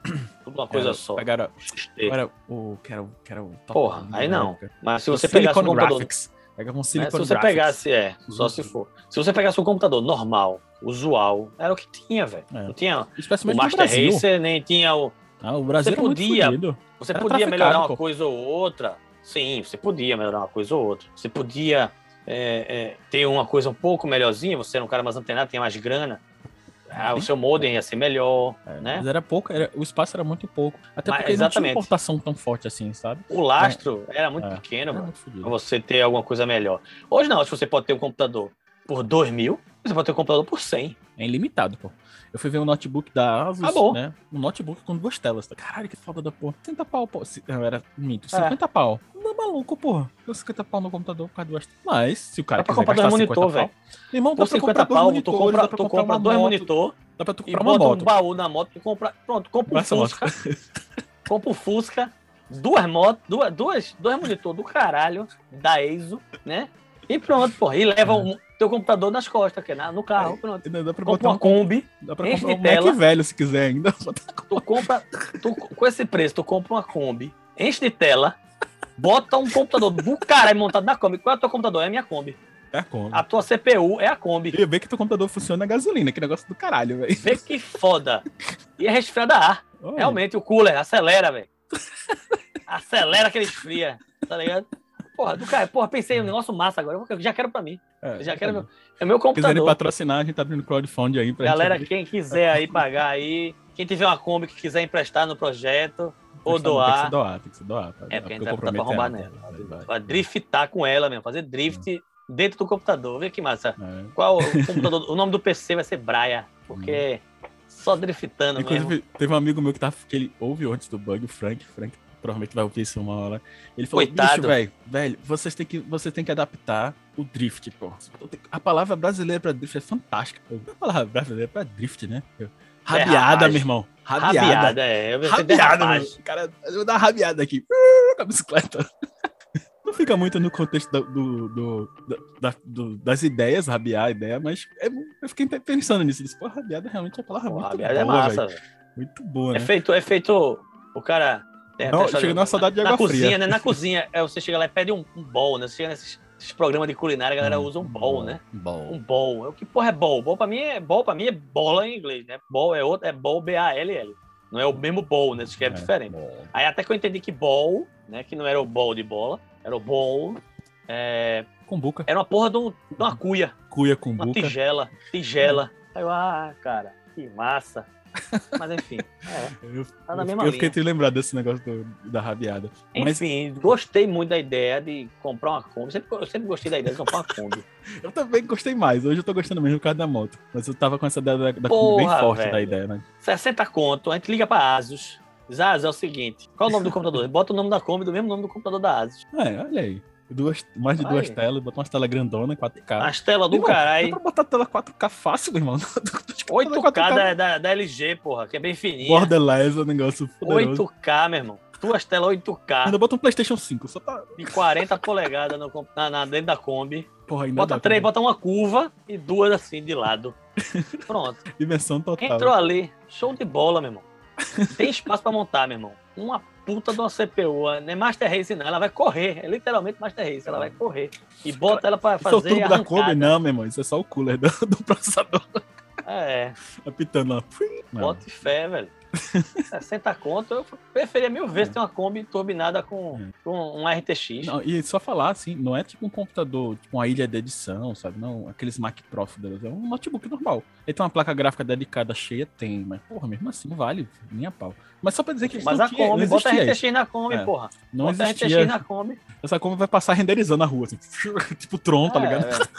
tudo uma coisa só. Pegaram, era o, que era, que era o top Porra, aí não. Época. Mas se você pegasse um computador... Graphics. Pega um Silicon Se você Graphics. pegasse, é, só se for. Se você pegasse um computador normal, usual, era o que tinha, velho. É. Não tinha o Master Racer, nem tinha o ah, o Brasil você podia, você podia melhorar uma pô. coisa ou outra. Sim, você podia melhorar uma coisa ou outra. Você podia é, é, ter uma coisa um pouco melhorzinha. Você era um cara mais antenado, tinha mais grana. Ah, o seu modem ia ser melhor, é, né? Mas era pouco, era, o espaço era muito pouco. Até mas, porque exatamente. não tinha importação tão forte assim, sabe? O lastro era muito é, pequeno, era pra você ter alguma coisa melhor. Hoje não, se você pode ter um computador por 2 mil, você pode ter um computador por 100. É ilimitado, pô. Eu fui ver um notebook da Asus, ah, bom. né? Um notebook com duas telas. Caralho, que foda da porra. 50 pau, pô. Não, era mito. 50 é. pau. Não é maluco, porra. Eu 50 pau no computador por causa duas Mas se o cara dá pra comprar dois monitor, velho. Irmão, dá 50 pau, tu compra, tu compra dois monitor. Dá pra tu comprar uma moto. um baú na moto, tu compra. Pronto, compra um Fusca. compra um Fusca. Duas motos, duas, duas, dois monitor do caralho, da EIZO, né? E pronto, porra. E leva um, teu computador nas costas, que é no carro, pronto. Dá pra compra uma Kombi, dá pra comprar um tela, Mac velho se quiser ainda. Tu compra, tu, com esse preço, tu compra uma Kombi, enche de tela, bota um computador do caralho montado na Kombi. Qual é o teu computador? É a minha Kombi. É a Kombi. A tua CPU é a Kombi. E vê que teu computador funciona na gasolina, que negócio do caralho, velho. Vê que foda. E é resfriada ar. Realmente, o cooler acelera, velho. acelera que ele esfria, tá ligado? Porra, do cara, porra, pensei um negócio massa agora. Eu já quero pra mim. É, já quero é. meu, é meu computador. Quiserem patrocinar, a gente tá abrindo crowdfunding aí pra Galera, gente... quem quiser aí pagar aí, quem tiver uma Kombi que quiser emprestar no projeto ou doar. Tem que se doar, tem que se doar. Pra, é, porque a gente vai botar pra arrombar nela. Vai, vai. driftar com ela mesmo, fazer drift hum. dentro do computador. Vê que massa. É. Qual o computador? o nome do PC vai ser Braia, porque hum. só driftando Inclusive, mesmo. teve um amigo meu que, tá, que ele ouve antes do bug, o Frank. Frank provavelmente vai ouvir isso uma hora. Ele falou, Coitado. velho, velho, vocês têm que, vocês têm que adaptar o drift, pô. A palavra brasileira para drift é fantástica. A palavra brasileira para drift, né? Rabiada, é, meu irmão. Rabiada. Rabiada, é. Rabiada, meu. Cara, eu vou dar uma rabiada aqui. Com a bicicleta. não fica muito no contexto do, do, do, da, do das ideias, rabiar a ideia, mas é, eu fiquei pensando nisso. Disse, pô, rabiada realmente é uma palavra Pô, muito boa. é massa, velho. Muito boa, é né? É feito, é feito. O cara. Não, chega numa saudade de água na fria. cozinha, né? Na cozinha, é, você chega lá e pede um, um bowl, né? Você chega nesses, nesses programas de culinária, a galera hum, usa um bowl, né? Bowl. Um bowl. O que porra é bowl? Bowl pra mim é, bowl pra mim é bola em inglês, né? Bowl é outro, é bowl B-A-L-L. Não é o mesmo bowl, né? Se escreve é, diferente. Bowl. Aí até que eu entendi que bowl, né? Que não era o bowl de bola, era o bowl. É... Cumbuca. Era uma porra de, um, de uma cuia. Cuia com Uma tigela. Tigela. Aí eu, ah, cara, que massa. Mas enfim, é, eu, tá na mesma eu fiquei te lembrado desse negócio do, da rabiada. Enfim, Mas... gostei muito da ideia de comprar uma Kombi. Sempre, eu sempre gostei da ideia de comprar uma Kombi. eu também gostei mais. Hoje eu tô gostando mesmo por causa da moto. Mas eu tava com essa ideia da, da Kombi bem forte velho. da ideia, né? 60 conto, a gente liga pra Asus. Asus, é o seguinte, qual é o nome do computador? Bota o nome da Kombi do mesmo nome do computador da Asus. É, olha aí. Duas, mais de duas telas, botar uma tela grandona, 4K. As telas do caralho. Dá pra botar tela 4K fácil, meu irmão. 8K, Da, da, da, LG, porra, que é bem fininha. Borderlands é um negócio poderoso. 8K, meu irmão. Duas telas 8K. Ainda bota um PlayStation 5, só tá. De 40 polegadas no, na, na, dentro da Kombi. Porra, ainda bota três, bota uma curva e duas assim de lado. Pronto. Dimensão total. Entrou ali, show de bola, meu irmão. Tem espaço pra montar, meu irmão. Uma puta de uma CPU, não é Master Race não, ela vai correr, é literalmente Master Race, ela vai correr. E bota ela pra fazer Isso é o tubo da Kombi? Não, meu irmão, isso é só o cooler do, do processador. É. Apitando lá. Bota fé, velho. 60 conto, eu preferia mil vezes é. ter uma Kombi turbinada com, é. com um RTX. Não, e só falar assim, não é tipo um computador, tipo uma ilha de edição, sabe? Não, aqueles Mac Pro deles, é um notebook normal. Ele tem uma placa gráfica dedicada cheia, tem, mas porra, mesmo assim, não vale nem a pau. Mas só pra dizer que Mas a tinha, Kombi, bota RTX na Kombi, é. porra. Não bota existia. RTX na Kombi. Essa Kombi vai passar renderizando na rua, assim, tipo Tron, tá é, ligado?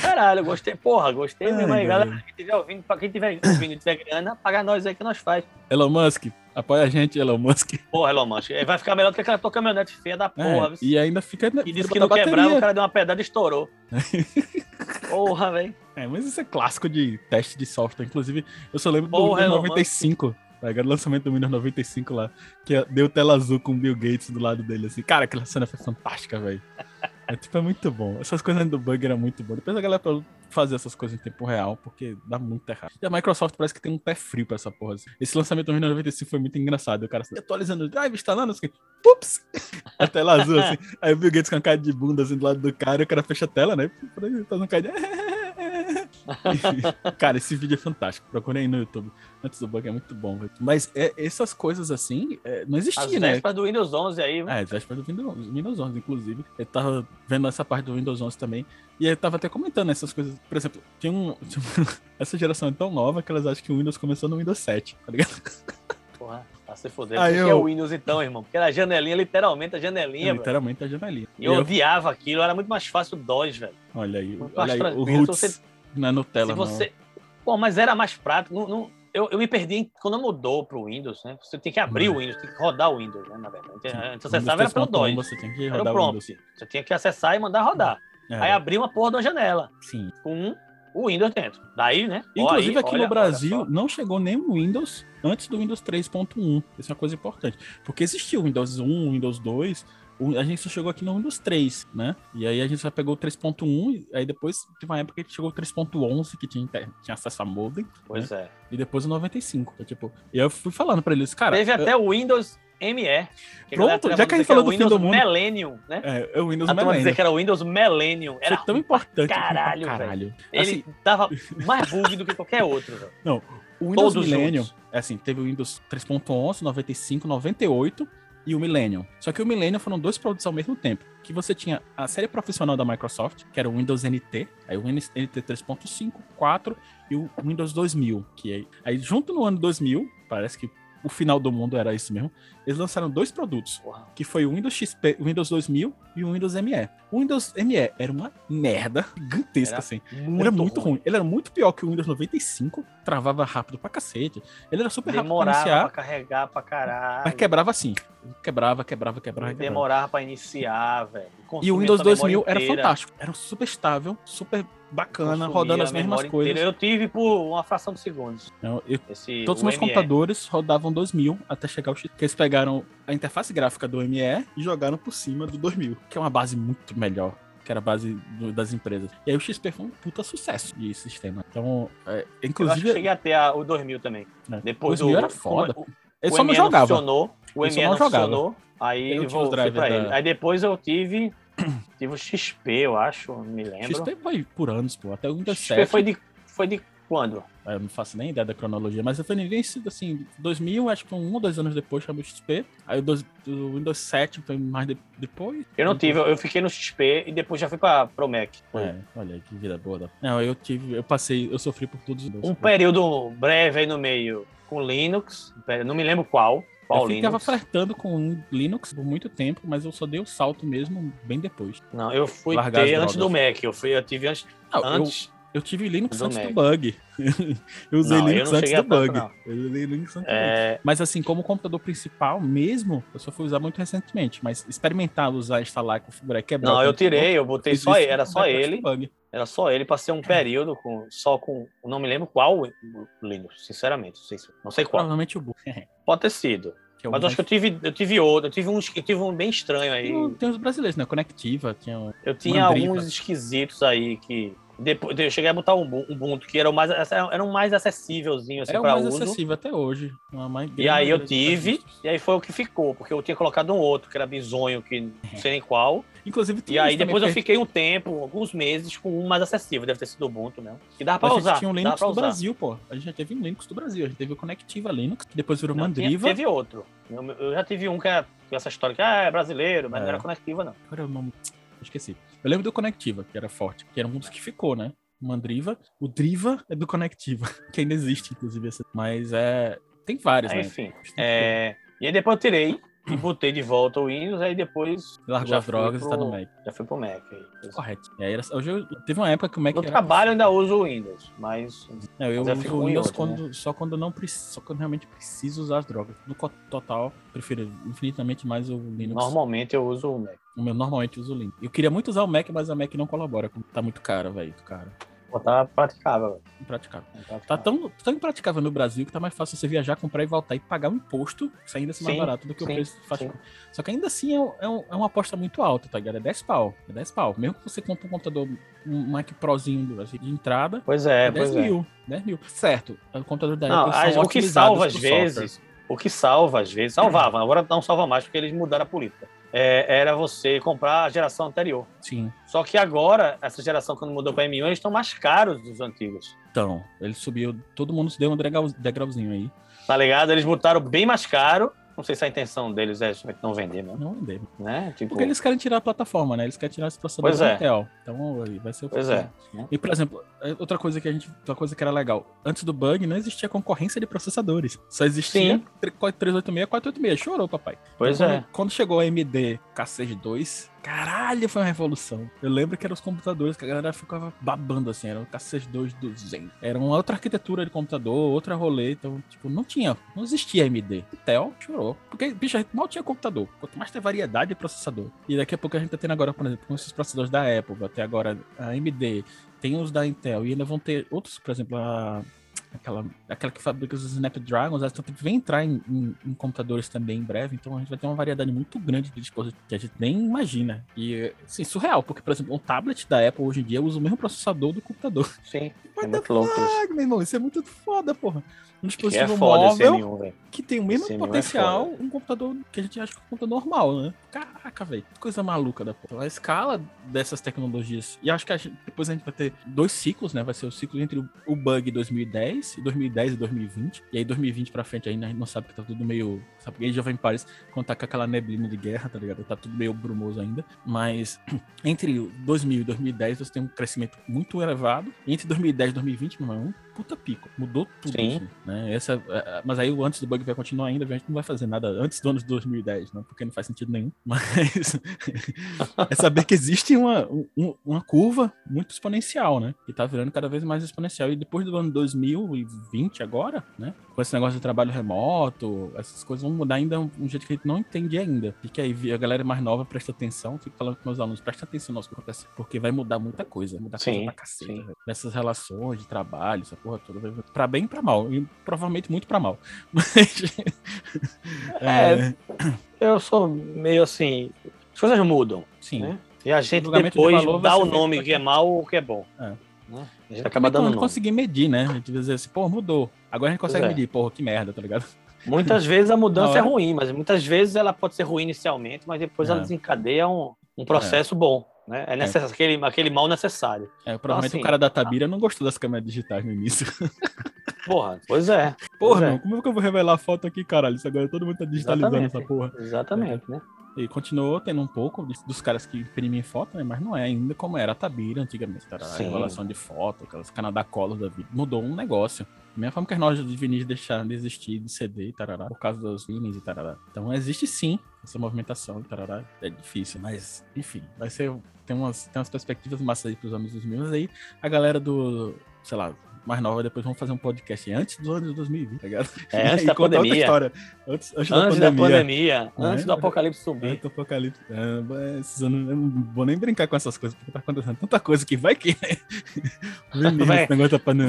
Caralho, gostei, porra, gostei mesmo aí, galera. Quem estiver ouvindo, pra quem estiver ouvindo tiver grana, paga nós aí que nós faz. Elon Musk, apoia a gente, Elon Musk. Porra, Elon Musk. Vai ficar melhor do que aquela tua caminhonete feia da é, porra. É, e ainda fica. E disse que não quebrava, o cara deu uma pedrada e estourou. porra, velho. É, mas isso é clássico de teste de software. Inclusive, eu só lembro porra, do Windows 95. Musk. Tá o lançamento do Windows 95 lá, que deu tela azul com o Bill Gates do lado dele, assim. Cara, aquela cena foi fantástica, velho. É, tipo, é muito bom. Essas coisas do bug eram muito boas. Depois a galera fazer essas coisas em tempo real, porque dá muito errado. E a Microsoft parece que tem um pé frio pra essa porra. Assim. Esse lançamento do Windows 95 foi muito engraçado. O cara assim, atualizando o drive, instalando, assim, pups! A tela azul, assim. Aí o Bill Gates com a cara de bunda, assim, do lado do cara, e o cara fecha a tela, né? Tá no cara cara, esse vídeo é fantástico. Procurei aí no YouTube. Antes do bug é muito bom. Mas é, essas coisas assim, é, não existia, As né? As do Windows 11 aí? É, as do Windows, Windows 11, inclusive. Eu tava vendo essa parte do Windows 11 também. E eu tava até comentando essas coisas. Por exemplo, tinha um. essa geração é tão nova que elas acham que o Windows começou no Windows 7, tá ligado? Porra. Pra se foder. Aí eu... é o Windows então, irmão? Porque era a janelinha, literalmente a janelinha. É, literalmente a janelinha. E eu, eu odiava aquilo, era muito mais fácil o DOS, velho. Olha aí, olha aí o Roots você... não é Nutella, se você... não. Pô, mas era mais prático. Não, não... Eu, eu me perdi quando mudou pro Windows, né? Você tem que abrir o Windows, tem que rodar o Windows, né? Na verdade. Antes acessava era pelo DOS. Você tem que rodar era o prompt. Você tinha que acessar e mandar rodar. É. Aí abrir uma porra de uma janela. Sim. Com o Windows dentro. Daí, né? Inclusive aí, aqui olha, no Brasil não chegou nenhum Windows antes do Windows 3.1. Isso é uma coisa importante. Porque existiu o Windows 1, Windows 2, a gente só chegou aqui no Windows 3, né? E aí a gente só pegou o 3.1, aí depois teve uma época que chegou o 3.11, que tinha, tinha acesso a modem. Pois né? é. E depois o 95. Então, tipo, e eu fui falando pra eles, cara. Teve eu... até o Windows ME. Pronto, já que a gente falou do Windows fim do mundo. Millennium, né? É, é o Windows Millennium. dizer que era o Windows Millennium. Era Foi tão importante. Caralho, caralho. Ele assim, dava mais bug do que qualquer outro. Velho. Não, o Windows Todos Millennium, juntos. é assim, teve o Windows 3.11, 95, 98 e o Millennium. Só que o Millennium foram dois produtos ao mesmo tempo. Que você tinha a série profissional da Microsoft, que era o Windows NT, aí o NT 3.5, 4 e o Windows 2000, que aí, aí junto no ano 2000, parece que o final do mundo era isso mesmo. Eles lançaram dois produtos, que foi o Windows XP, o Windows 2000 e o Windows ME. O Windows ME era uma merda gigantesca, era assim. Muito era muito ruim. ruim. Ele era muito pior que o Windows 95, travava rápido pra cacete. Ele era super Demorava rápido pra iniciar. pra carregar pra caralho. Mas quebrava assim. Quebrava, quebrava, quebrava. Demorava pra iniciar, velho. E o Windows 2000 era fantástico. Era super estável, super bacana, rodando as mesmas coisas. Inteira. Eu tive por uma fração de segundos. Eu, eu, todos os meus computadores rodavam 2000 até chegar o X. Que eles pegaram pegaram a interface gráfica do ME e jogaram por cima do 2000, que é uma base muito melhor que era a base do, das empresas. E aí o XP foi um puta sucesso de sistema. Então, é, inclusive. Eu acho que cheguei até a, o 2000 também. É. Depois 2000 do, era foda. O, ele o só não jogava. Funcionou, o ME não, funcionou, aí ele voltou pra da... ele. Aí depois eu tive. Tive o XP, eu acho, me lembro. XP foi por anos, pô. Até o Windows XP 7. Foi de, foi de quando? Eu não faço nem ideia da cronologia, mas eu foi ninguém assim, 2000, acho que um ou dois anos depois chamou XP. Aí o, o Windows 7 foi mais de, depois. Eu não tive, eu fiquei no XP e depois já fui para pro Mac. É, olha aí que vida boa. Não, eu tive, eu passei, eu sofri por todos os Um período breve aí no meio com Linux, não me lembro qual. Qual eu ficava flertando com Linux por muito tempo, mas eu só dei o salto mesmo bem depois. Não, eu fui ter antes do Mac. Eu, fui, eu tive antes. Não, antes eu tive Linux antes do bug. eu usei não, Linux eu antes do bug. Tanto, eu usei Linux antes é... do bug. Mas assim, como computador principal mesmo, eu só fui usar muito recentemente. Mas experimentar, usar, instalar, configurar, quebrar. Não, eu tirei, eu botei só ele, era só ele. Era só ele, passei um período com, só com. Não me lembro qual Linux, sinceramente. Não sei, não sei qual. Provavelmente o Pode ter sido. É Mas acho que eu tive, eu tive outro, eu tive um, eu tive um bem estranho aí. Tem os brasileiros, né? Conectiva, tinha. Eu tinha Mandriva. alguns esquisitos aí que depois, eu cheguei a botar um Ubuntu, que era o mais, era um mais acessívelzinho assim, para uso. mais acessível até hoje. e aí eu tive, e aí foi o que ficou, porque eu tinha colocado um outro, que era bizonho, que não sei nem qual. Inclusive, E aí depois eu fiquei um tempo, alguns meses, com um mais acessível, deve ter sido o Ubuntu mesmo. E dava pra usar. tinha um Linux do Brasil, pô. A gente já teve um Linux do Brasil, a gente teve o Conectiva Linux, que depois virou não, Mandriva. teve outro. Eu, já tive um que é essa história que ah, é brasileiro, mas é. não era Conectiva, não. Agora o nome. Esqueci. Eu lembro do Conectiva, que era forte, que era um dos que ficou, né? Mandriva. O Driva é do Conectiva, que ainda existe, inclusive. Mas é. Tem vários, né? Enfim. É... E aí depois eu tirei e botei de volta o Windows, aí depois. Largou as drogas pro... e tá no Mac. Já foi pro Mac. Aí. Correto. E aí, hoje eu... teve uma época que o Mac. No era... trabalho eu ainda uso o Windows, mas. Não, eu uso o Windows outro, quando... né? só quando não preciso, só quando realmente preciso usar as drogas. No total, prefiro infinitamente mais o Linux. Normalmente eu uso o Mac. Eu normalmente uso o Linux. Eu queria muito usar o Mac, mas a Mac não colabora. Tá muito caro, velho. Caro. Pô, tá praticável. Impraticável. impraticável. Tá tão, tão impraticável no Brasil que tá mais fácil você viajar, comprar e voltar e pagar um imposto, que ainda assim mais barato do que sim, o preço faz. Sim. Só que ainda assim é, é, é, uma aposta muito alta, tá ligado? É 10 pau. É 10 pau. Mesmo que você compre um computador, um Mac Prozinho assim, de entrada, pois é, é 10 pois mil. É. 10 mil. Certo. O computador da não, Apple O que salva às vezes. O que salva às vezes. Salvava, agora não salva mais porque eles mudaram a política é, era você comprar a geração anterior. Sim. Só que agora, essa geração, quando mudou para M1, eles estão mais caros dos antigos. Então, ele subiu, todo mundo se deu um degrauzinho aí. Tá ligado? Eles botaram bem mais caro não sei se a intenção deles é não vender mesmo. Não vender. Né? Tipo... Porque eles querem tirar a plataforma, né? Eles querem tirar esse processador pois é. Intel. Então vai ser o Pois é. E, por exemplo, é, outra coisa que a gente. Outra coisa que era legal. Antes do bug, não existia concorrência de processadores. Só existia Sim. 386 486. Chorou, papai. Pois então, é. Quando, quando chegou a AMD K62, Caralho, foi uma revolução. Eu lembro que eram os computadores que a galera ficava babando assim, era o K62 do Zen. Era uma outra arquitetura de computador, outra rolê, então, tipo, não tinha, não existia AMD. Intel chorou. Porque, bicho, a gente mal tinha computador. Quanto mais tem variedade de processador. E daqui a pouco a gente tá tendo agora, por exemplo, com esses processadores da Apple, até agora a AMD, tem os da Intel, e ainda vão ter outros, por exemplo, a aquela, aquela que fabrica os Snapdragons, ela vai entrar em, em, em, computadores também em breve, então a gente vai ter uma variedade muito grande de dispositivos que a gente nem imagina. E, assim, surreal, porque, por exemplo, um tablet da Apple hoje em dia usa o mesmo processador do computador. Sim, é muito louco isso. meu irmão, isso é muito foda, porra um dispositivo que é móvel M1, que tem o mesmo é potencial é um computador que a gente acha que é um computador normal, né? Caraca, velho, coisa maluca da porra. A escala dessas tecnologias, e acho que a gente, depois a gente vai ter dois ciclos, né? Vai ser o ciclo entre o bug 2010, 2010 e 2020, e aí 2020 pra frente ainda a gente não sabe que tá tudo meio, sabe? Porque já vem Paris quando tá com aquela neblina de guerra, tá ligado? Tá tudo meio brumoso ainda, mas entre 2000 e 2010 você tem um crescimento muito elevado, entre 2010 e 2020, meu irmão, puta pico. Mudou tudo. Sim. Assim, né? Essa, é, é, mas aí o antes do bug vai continuar ainda, a gente não vai fazer nada antes do ano de 2010, não, porque não faz sentido nenhum. Mas é saber que existe uma, um, uma curva muito exponencial, né? Que tá virando cada vez mais exponencial. E depois do ano 2020, agora, né? Com esse negócio de trabalho remoto, essas coisas vão mudar ainda um, um jeito que a gente não entende ainda. E que aí a galera mais nova presta atenção, fico falando com meus alunos, presta atenção no que acontece, porque vai mudar muita coisa, mudar sim, coisa pra cacete. Nessas relações de trabalho, sabe? porra toda. Pra bem e pra mal. E provavelmente muito pra mal. Mas. é, é, eu sou meio assim. As coisas mudam. Sim. Né? E a gente depois de dá o nome que é mal ou que é bom. É. Né? A gente acaba dando nome. conseguir medir, né? A gente vai dizer assim, pô, mudou. Agora a gente consegue é. medir, porra, que merda, tá ligado? Muitas vezes a mudança é ruim, mas muitas vezes ela pode ser ruim inicialmente, mas depois é. ela desencadeia um, um processo é. bom. Né? É, necess... é. Aquele, aquele mal necessário. É, provavelmente então, assim, o cara da Tabira não gostou das câmeras digitais no início. Porra, pois é. Porra, pois é. como é que eu vou revelar a foto aqui, caralho? Isso agora todo mundo tá digitalizando Exatamente. essa porra. Exatamente, né? E continuou tendo um pouco dos caras que imprimem foto, né? Mas não é ainda como era a Tabira antigamente. Era a revelação de foto, aquelas Canadá Color da vida. Mudou um negócio. Da mesma forma que as lojas de vinis deixaram de existir de CD e tarará, por causa dos vinis e tarará. Então existe sim essa movimentação e tarará. É difícil, mas enfim, vai ser. Tem umas, tem umas perspectivas massas aí pros anos 2000, mas aí a galera do, sei lá, mais nova, depois vamos fazer um podcast antes do ano de 2020, tá ligado? É, antes da pandemia. Antes, antes, antes, da pandemia. Da pandemia é? Antes do apocalipse subir. Antes do apocalipse. É, esses anos, eu não vou nem brincar com essas coisas, porque tá acontecendo tanta coisa que vai que. vai,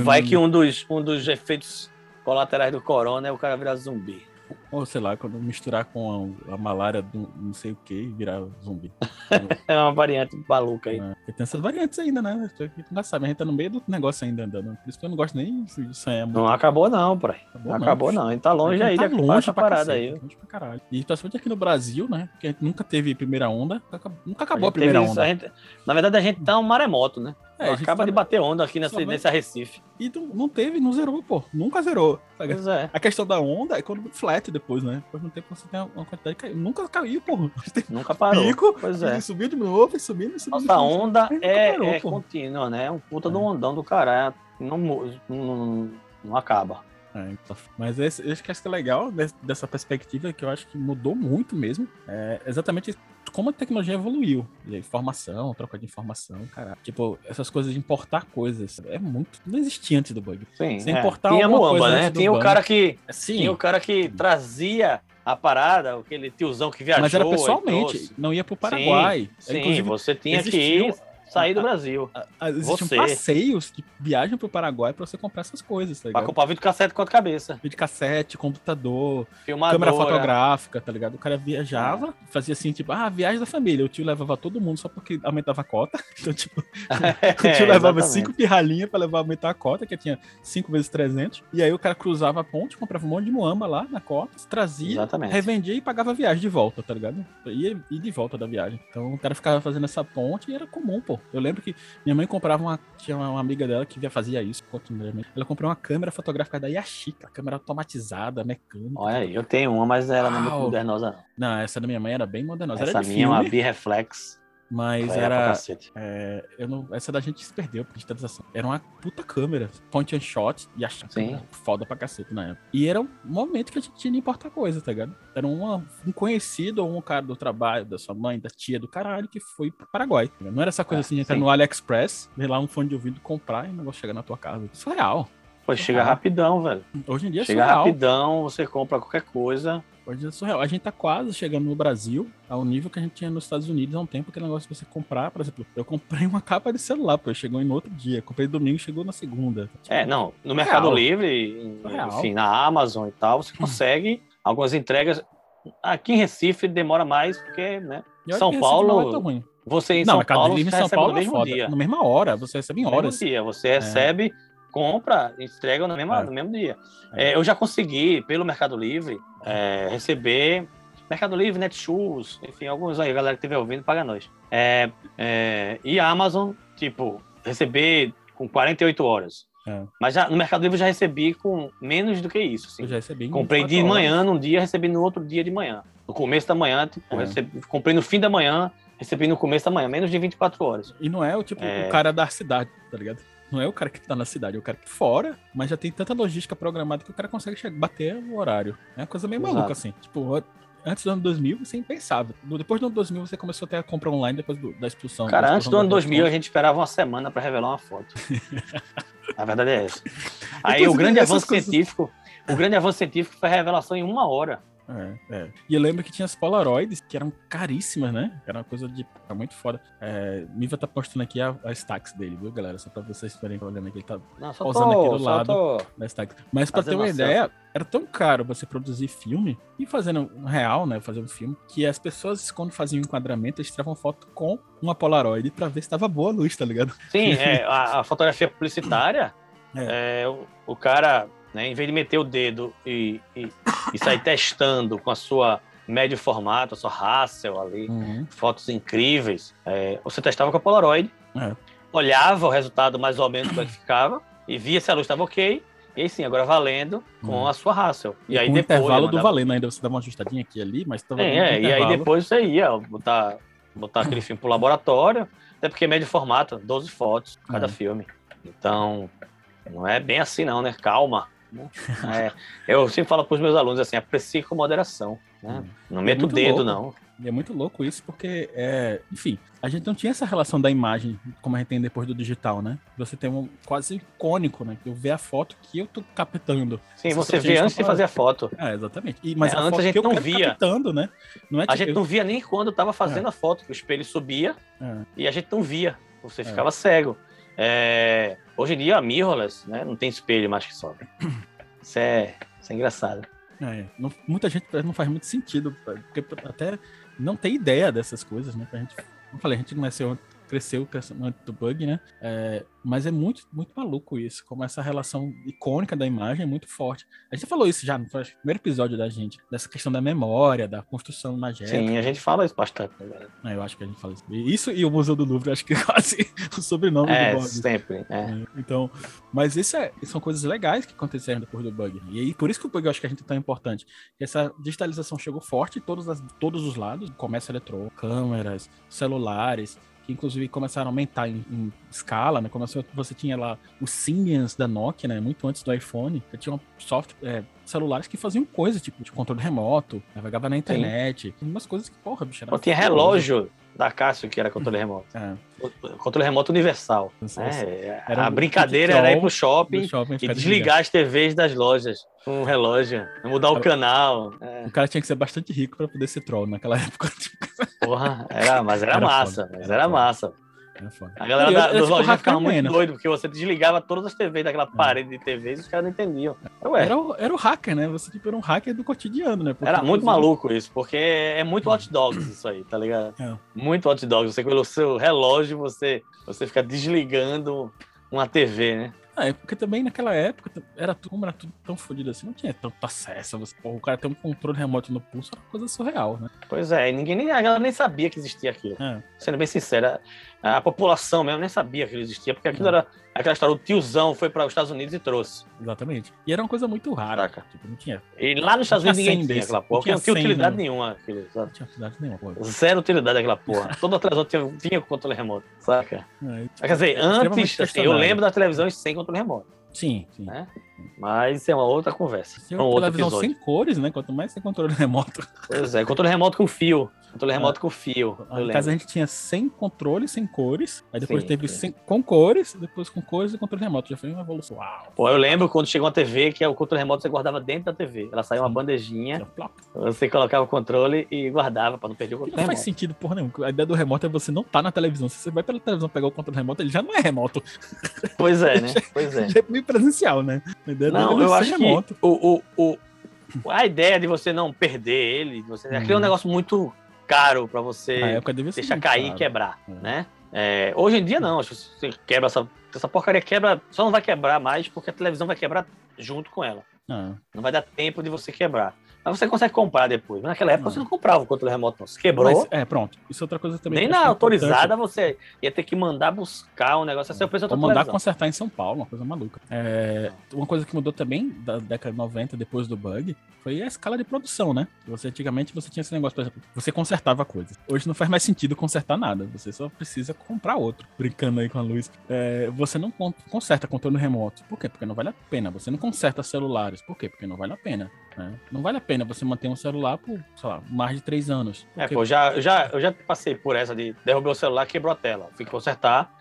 vai que um dos, um dos efeitos colaterais do corona é o cara virar zumbi. Ou sei lá, quando misturar com a, a malária do não sei o que e virar zumbi. é uma variante maluca aí. É, tem essas variantes ainda, né? Não sabe, a gente tá no meio do negócio ainda andando. Por isso que eu não gosto nem de sonhar muito. Não acabou, não, pai. Acabou, acabou não. não. A gente tá longe aí, tá longe pra parada cacete, aí. Longe pra caralho. E principalmente aqui no Brasil, né? Porque a gente nunca teve primeira onda. Nunca acabou a, a primeira onda. Isso, a gente, na verdade, a gente tá um maremoto, né? É, acaba de bater onda aqui nessa, nesse Recife. E não teve, não zerou, pô. Nunca zerou. Pois é. A questão da onda é quando flat depois, né? Depois no tempo você tem uma quantidade de caiu. Nunca caiu, pô. Nunca parou. Pico, pois é. Subiu de novo, e subindo, e subindo. Nossa, onda é, parou, é contínua, né? É um puta é. do ondão do cara. Não, não, não, não acaba. É, então, mas esse, eu acho que é legal dessa perspectiva, que eu acho que mudou muito mesmo. É exatamente como a tecnologia evoluiu. Informação, troca de informação, cara. Tipo, essas coisas de importar coisas. É muito. Não existia antes do bug. Sim. Você é. importar Tinha Muamba, né? Tinha o cara que. Sim. Tinha o cara que trazia a parada, aquele tiozão que viajou. Mas era pessoalmente, não ia pro Paraguai. Sim, sim você tinha que ir sair do Brasil. Existem você. passeios que viajam pro Paraguai pra você comprar essas coisas, tá ligado? Pra comprar videocassete quanto cabeça. Videocassete, computador, Filmadora. câmera fotográfica, tá ligado? O cara viajava, é. fazia assim, tipo, ah, viagem da família. O tio levava todo mundo só porque aumentava a cota. Então, tipo, é, o tio levava cinco pirralhinhas pra levar aumentar a cota, que tinha 5 vezes 300. E aí o cara cruzava a ponte, comprava um monte de muamba lá na cota, trazia, exatamente. revendia e pagava a viagem de volta, tá ligado? Ia, ia de volta da viagem. Então o cara ficava fazendo essa ponte e era comum, pô. Eu lembro que minha mãe comprava uma. Tinha uma amiga dela que fazia isso continuamente. Ela comprou uma câmera fotográfica da Yashica, câmera automatizada, mecânica. Olha, eu tenho uma, mas ela não é muito modernosa, não. Não, essa da minha mãe era bem modernosa. Essa minha é uma B-Reflex. Mas era. É, eu não, essa da gente se perdeu por digitalização. Era uma puta câmera, point and shot, e achava foda pra cacete na época. E era um momento que a gente tinha de importar coisa, tá ligado? Era uma, um conhecido ou um cara do trabalho, da sua mãe, da tia, do caralho, que foi pro Paraguai. Tá não era essa coisa é, assim de entrar no AliExpress, ver lá um fone de ouvido, comprar e o negócio chegar na tua casa. Isso é real. Pô, chega rapidão, velho. Hoje em dia é Chega surreal. rapidão, você compra qualquer coisa. Hoje é surreal. A gente tá quase chegando no Brasil ao nível que a gente tinha nos Estados Unidos há um tempo, aquele negócio de você comprar, por exemplo, eu comprei uma capa de celular, pô, chegou em outro dia. Comprei domingo chegou na segunda. É, não, no Mercado Livre, enfim, na Amazon e tal, você consegue algumas entregas. Aqui em Recife demora mais, porque, né? São Paulo. É você em não, São Paulo, Livre, São Paulo no mesmo é dia. Na mesma hora, você recebe em horas. No mesmo dia, você recebe. É compra, entrega no mesmo, é. no mesmo dia. É. É, eu já consegui, pelo Mercado Livre, é, receber. Mercado Livre, Netshoes, enfim, alguns aí, a galera que estiver ouvindo, paga nós. É, e a Amazon, tipo, receber com 48 horas. Mas já, no Mercado Livre eu já recebi com menos do que isso. Assim. Eu já recebi Comprei de manhã num dia, recebi no outro dia de manhã. No começo da manhã, tipo, recebi, comprei no fim da manhã, recebi no começo da manhã, menos de 24 horas. E não é o tipo o cara da cidade, tá ligado? Não é o cara que tá na cidade, é o cara que fora, mas já tem tanta logística programada que o cara consegue chegar, bater o horário. É uma coisa meio Exato. maluca, assim. Tipo, antes do ano 2000, você é impensável. Depois do ano 2000, você começou a ter a compra online depois do, da expulsão. Cara, da antes do ano 2000, a gente esperava uma semana para revelar uma foto. a verdade é essa. Aí o grande avanço coisas... científico, o grande avanço científico foi a revelação em uma hora. É, é. E eu lembro que tinha as Polaroids, que eram caríssimas, né? Era uma coisa de. Era muito foda. É, Miva tá postando aqui a, a stacks dele, viu, galera? Só pra vocês verem olhando aqui. Ele tá Não, tô, aqui do lado tô... da stacks. Mas pra ter uma ideia, era tão caro você produzir filme e fazendo um real, né? Fazer um filme, que as pessoas, quando faziam enquadramento, eles tiravam foto com uma Polaroid pra ver se tava boa a luz, tá ligado? Sim, é, a, a fotografia publicitária, é. É, o, o, cara, né, em vez de meter o dedo e, e, e sair testando com a sua médio formato, a sua Hassel ali, uhum. fotos incríveis, é, você testava com a Polaroid, é. olhava o resultado mais ou menos como é que ficava e via se a luz estava ok e aí sim, agora valendo com hum. a sua Hassel. E, e aí depois. O intervalo do valendo ainda, você dá uma ajustadinha aqui ali, mas tava. É, é e aí depois você ia botar, botar aquele filme pro laboratório, até porque médio formato, 12 fotos cada é. filme. Então, não é bem assim, não, né? Calma. Né? É, eu sempre falo para os meus alunos assim: aprecie com moderação. Né? Não meto é o dedo, louco. não. E é muito louco isso, porque, é, enfim, a gente não tinha essa relação da imagem como a gente tem depois do digital, né? Você tem um quase icônico, né? Eu ver a foto que eu tô captando. Sim, você vê antes de fazer a foto. É, exatamente. E, mas é, a antes a gente não via. Captando, né? Não é tipo, a gente eu... não via nem quando tava fazendo é. a foto, que o espelho subia é. e a gente não via. Você é. ficava cego. É, hoje em dia, a mirrorless, né? Não tem espelho mais que sobe. Isso é, isso é engraçado. É, não, muita gente não faz muito sentido, porque até não tem ideia dessas coisas, né? A gente, como falei, a gente não nasceu cresceu o do bug, né? É, mas é muito, muito maluco isso, como essa relação icônica da imagem é muito forte. A gente falou isso já no primeiro episódio da gente, dessa questão da memória, da construção imagética. Sim, a gente fala isso bastante. Né? É, eu acho que a gente fala isso. Isso e o Museu do Louvre, acho que é quase o sobrenome é, do bug. sempre. É. é. Então, mas isso é, são coisas legais que aconteceram depois do bug. E aí, por isso que o bug eu acho que a gente é tão importante. Essa digitalização chegou forte em todos, as, todos os lados, comércio eletrônico, câmeras, celulares, que inclusive começaram a aumentar em, em escala, né? Começou, você tinha lá os Symbians da Nokia, né? Muito antes do iPhone, que tinham software, é, celulares que faziam coisas, tipo, de controle remoto, navegava na internet, Sim. umas coisas que, porra, bicho, era... tinha relógio da Cássio, que era controle remoto. É. Controle remoto universal. É, era a brincadeira era ir pro shopping, shopping e desligar as TVs das lojas com um relógio, mudar o canal. É. O cara tinha que ser bastante rico para poder ser troll naquela época. Porra, era, mas era, era massa, foda, mas era, era massa. A galera da, dos lojinhas ficava muito né? doido, porque você desligava todas as TVs daquela é. parede de TVs e os caras não entendiam. Ué. Era, o, era o hacker, né? Você tipo, era um hacker do cotidiano, né? Porque era muito maluco isso, porque é muito hot dogs isso aí, tá ligado? É. Muito hot dogs. Você, pelo seu relógio, você, você fica desligando uma TV, né? Ah, é porque também naquela época era tudo, como era tudo tão fodido assim, não tinha tanto acesso. Você, porra, o cara tem um controle remoto no pulso, era uma coisa surreal, né? Pois é, ninguém nem, a galera nem sabia que existia aquilo. É. Sendo bem sincera, a população mesmo nem sabia que existia, porque aquilo é. era aquela história, o tiozão foi para os Estados Unidos e trouxe. Exatamente. E era uma coisa muito rara. Saca? Tipo, não tinha. E lá nos Estados Unidos ninguém tinha aquela porra, não tinha, utilidade né? nenhuma sabe? Não tinha utilidade nenhuma, porra. Zero utilidade aquela porra. Todo atrasado tinha, vinha com controle remoto, saca? É, Quer dizer, antes, assim, eu lembro das televisões sem controle remoto. Sim, sim. Né? Mas é uma outra conversa. Tem uma televisão sem cores, né? Quanto mais tem controle remoto. Pois é, controle remoto com fio. Controle remoto é. com fio. No caso, a gente tinha sem controle, sem cores. Aí depois sim, teve sem, com cores, depois com cores e controle remoto. Já foi uma evolução. Uau. Pô, eu lembro quando chegou uma TV que é o controle remoto você guardava dentro da TV. Ela saía uma bandejinha. Você colocava o controle e guardava para não perder o controle. Não remoto. faz sentido, porra nenhuma. A ideia do remoto é você não tá na televisão. Se você vai pela televisão pegar o controle remoto, ele já não é remoto. Pois é, né? Pois é. Já é meio presencial, né? A ideia não, eu acho que o, o, o, a ideia de você não perder ele, você, hum. aquele é um uhum. negócio muito caro para você deixar cair caro. e quebrar, é. né? É, hoje em dia não, você quebra essa, essa porcaria quebra, só não vai quebrar mais porque a televisão vai quebrar junto com ela. Ah. Não vai dar tempo de você quebrar. Mas você consegue comprar depois. Mas naquela época não. você não comprava o controle remoto, não. Você quebrou. Mas, é, pronto. Isso é outra coisa também. Nem na autorizada você ia ter que mandar buscar um negócio assim. Eu Ou mandar consertar em São Paulo, uma coisa maluca. É, uma coisa que mudou também da década de 90, depois do bug, foi a escala de produção, né? Você antigamente você tinha esse negócio, por exemplo, você consertava coisas. Hoje não faz mais sentido consertar nada. Você só precisa comprar outro. Brincando aí com a luz. É, você não conserta controle remoto. Por quê? Porque não vale a pena. Você não conserta celulares. Por quê? Porque não vale a pena. Né? Não vale a pena você manter um celular por, sei lá, mais de três anos. É, pô, já, eu, já, eu já passei por essa de derrubar o celular, quebrou a tela. Fui consertar,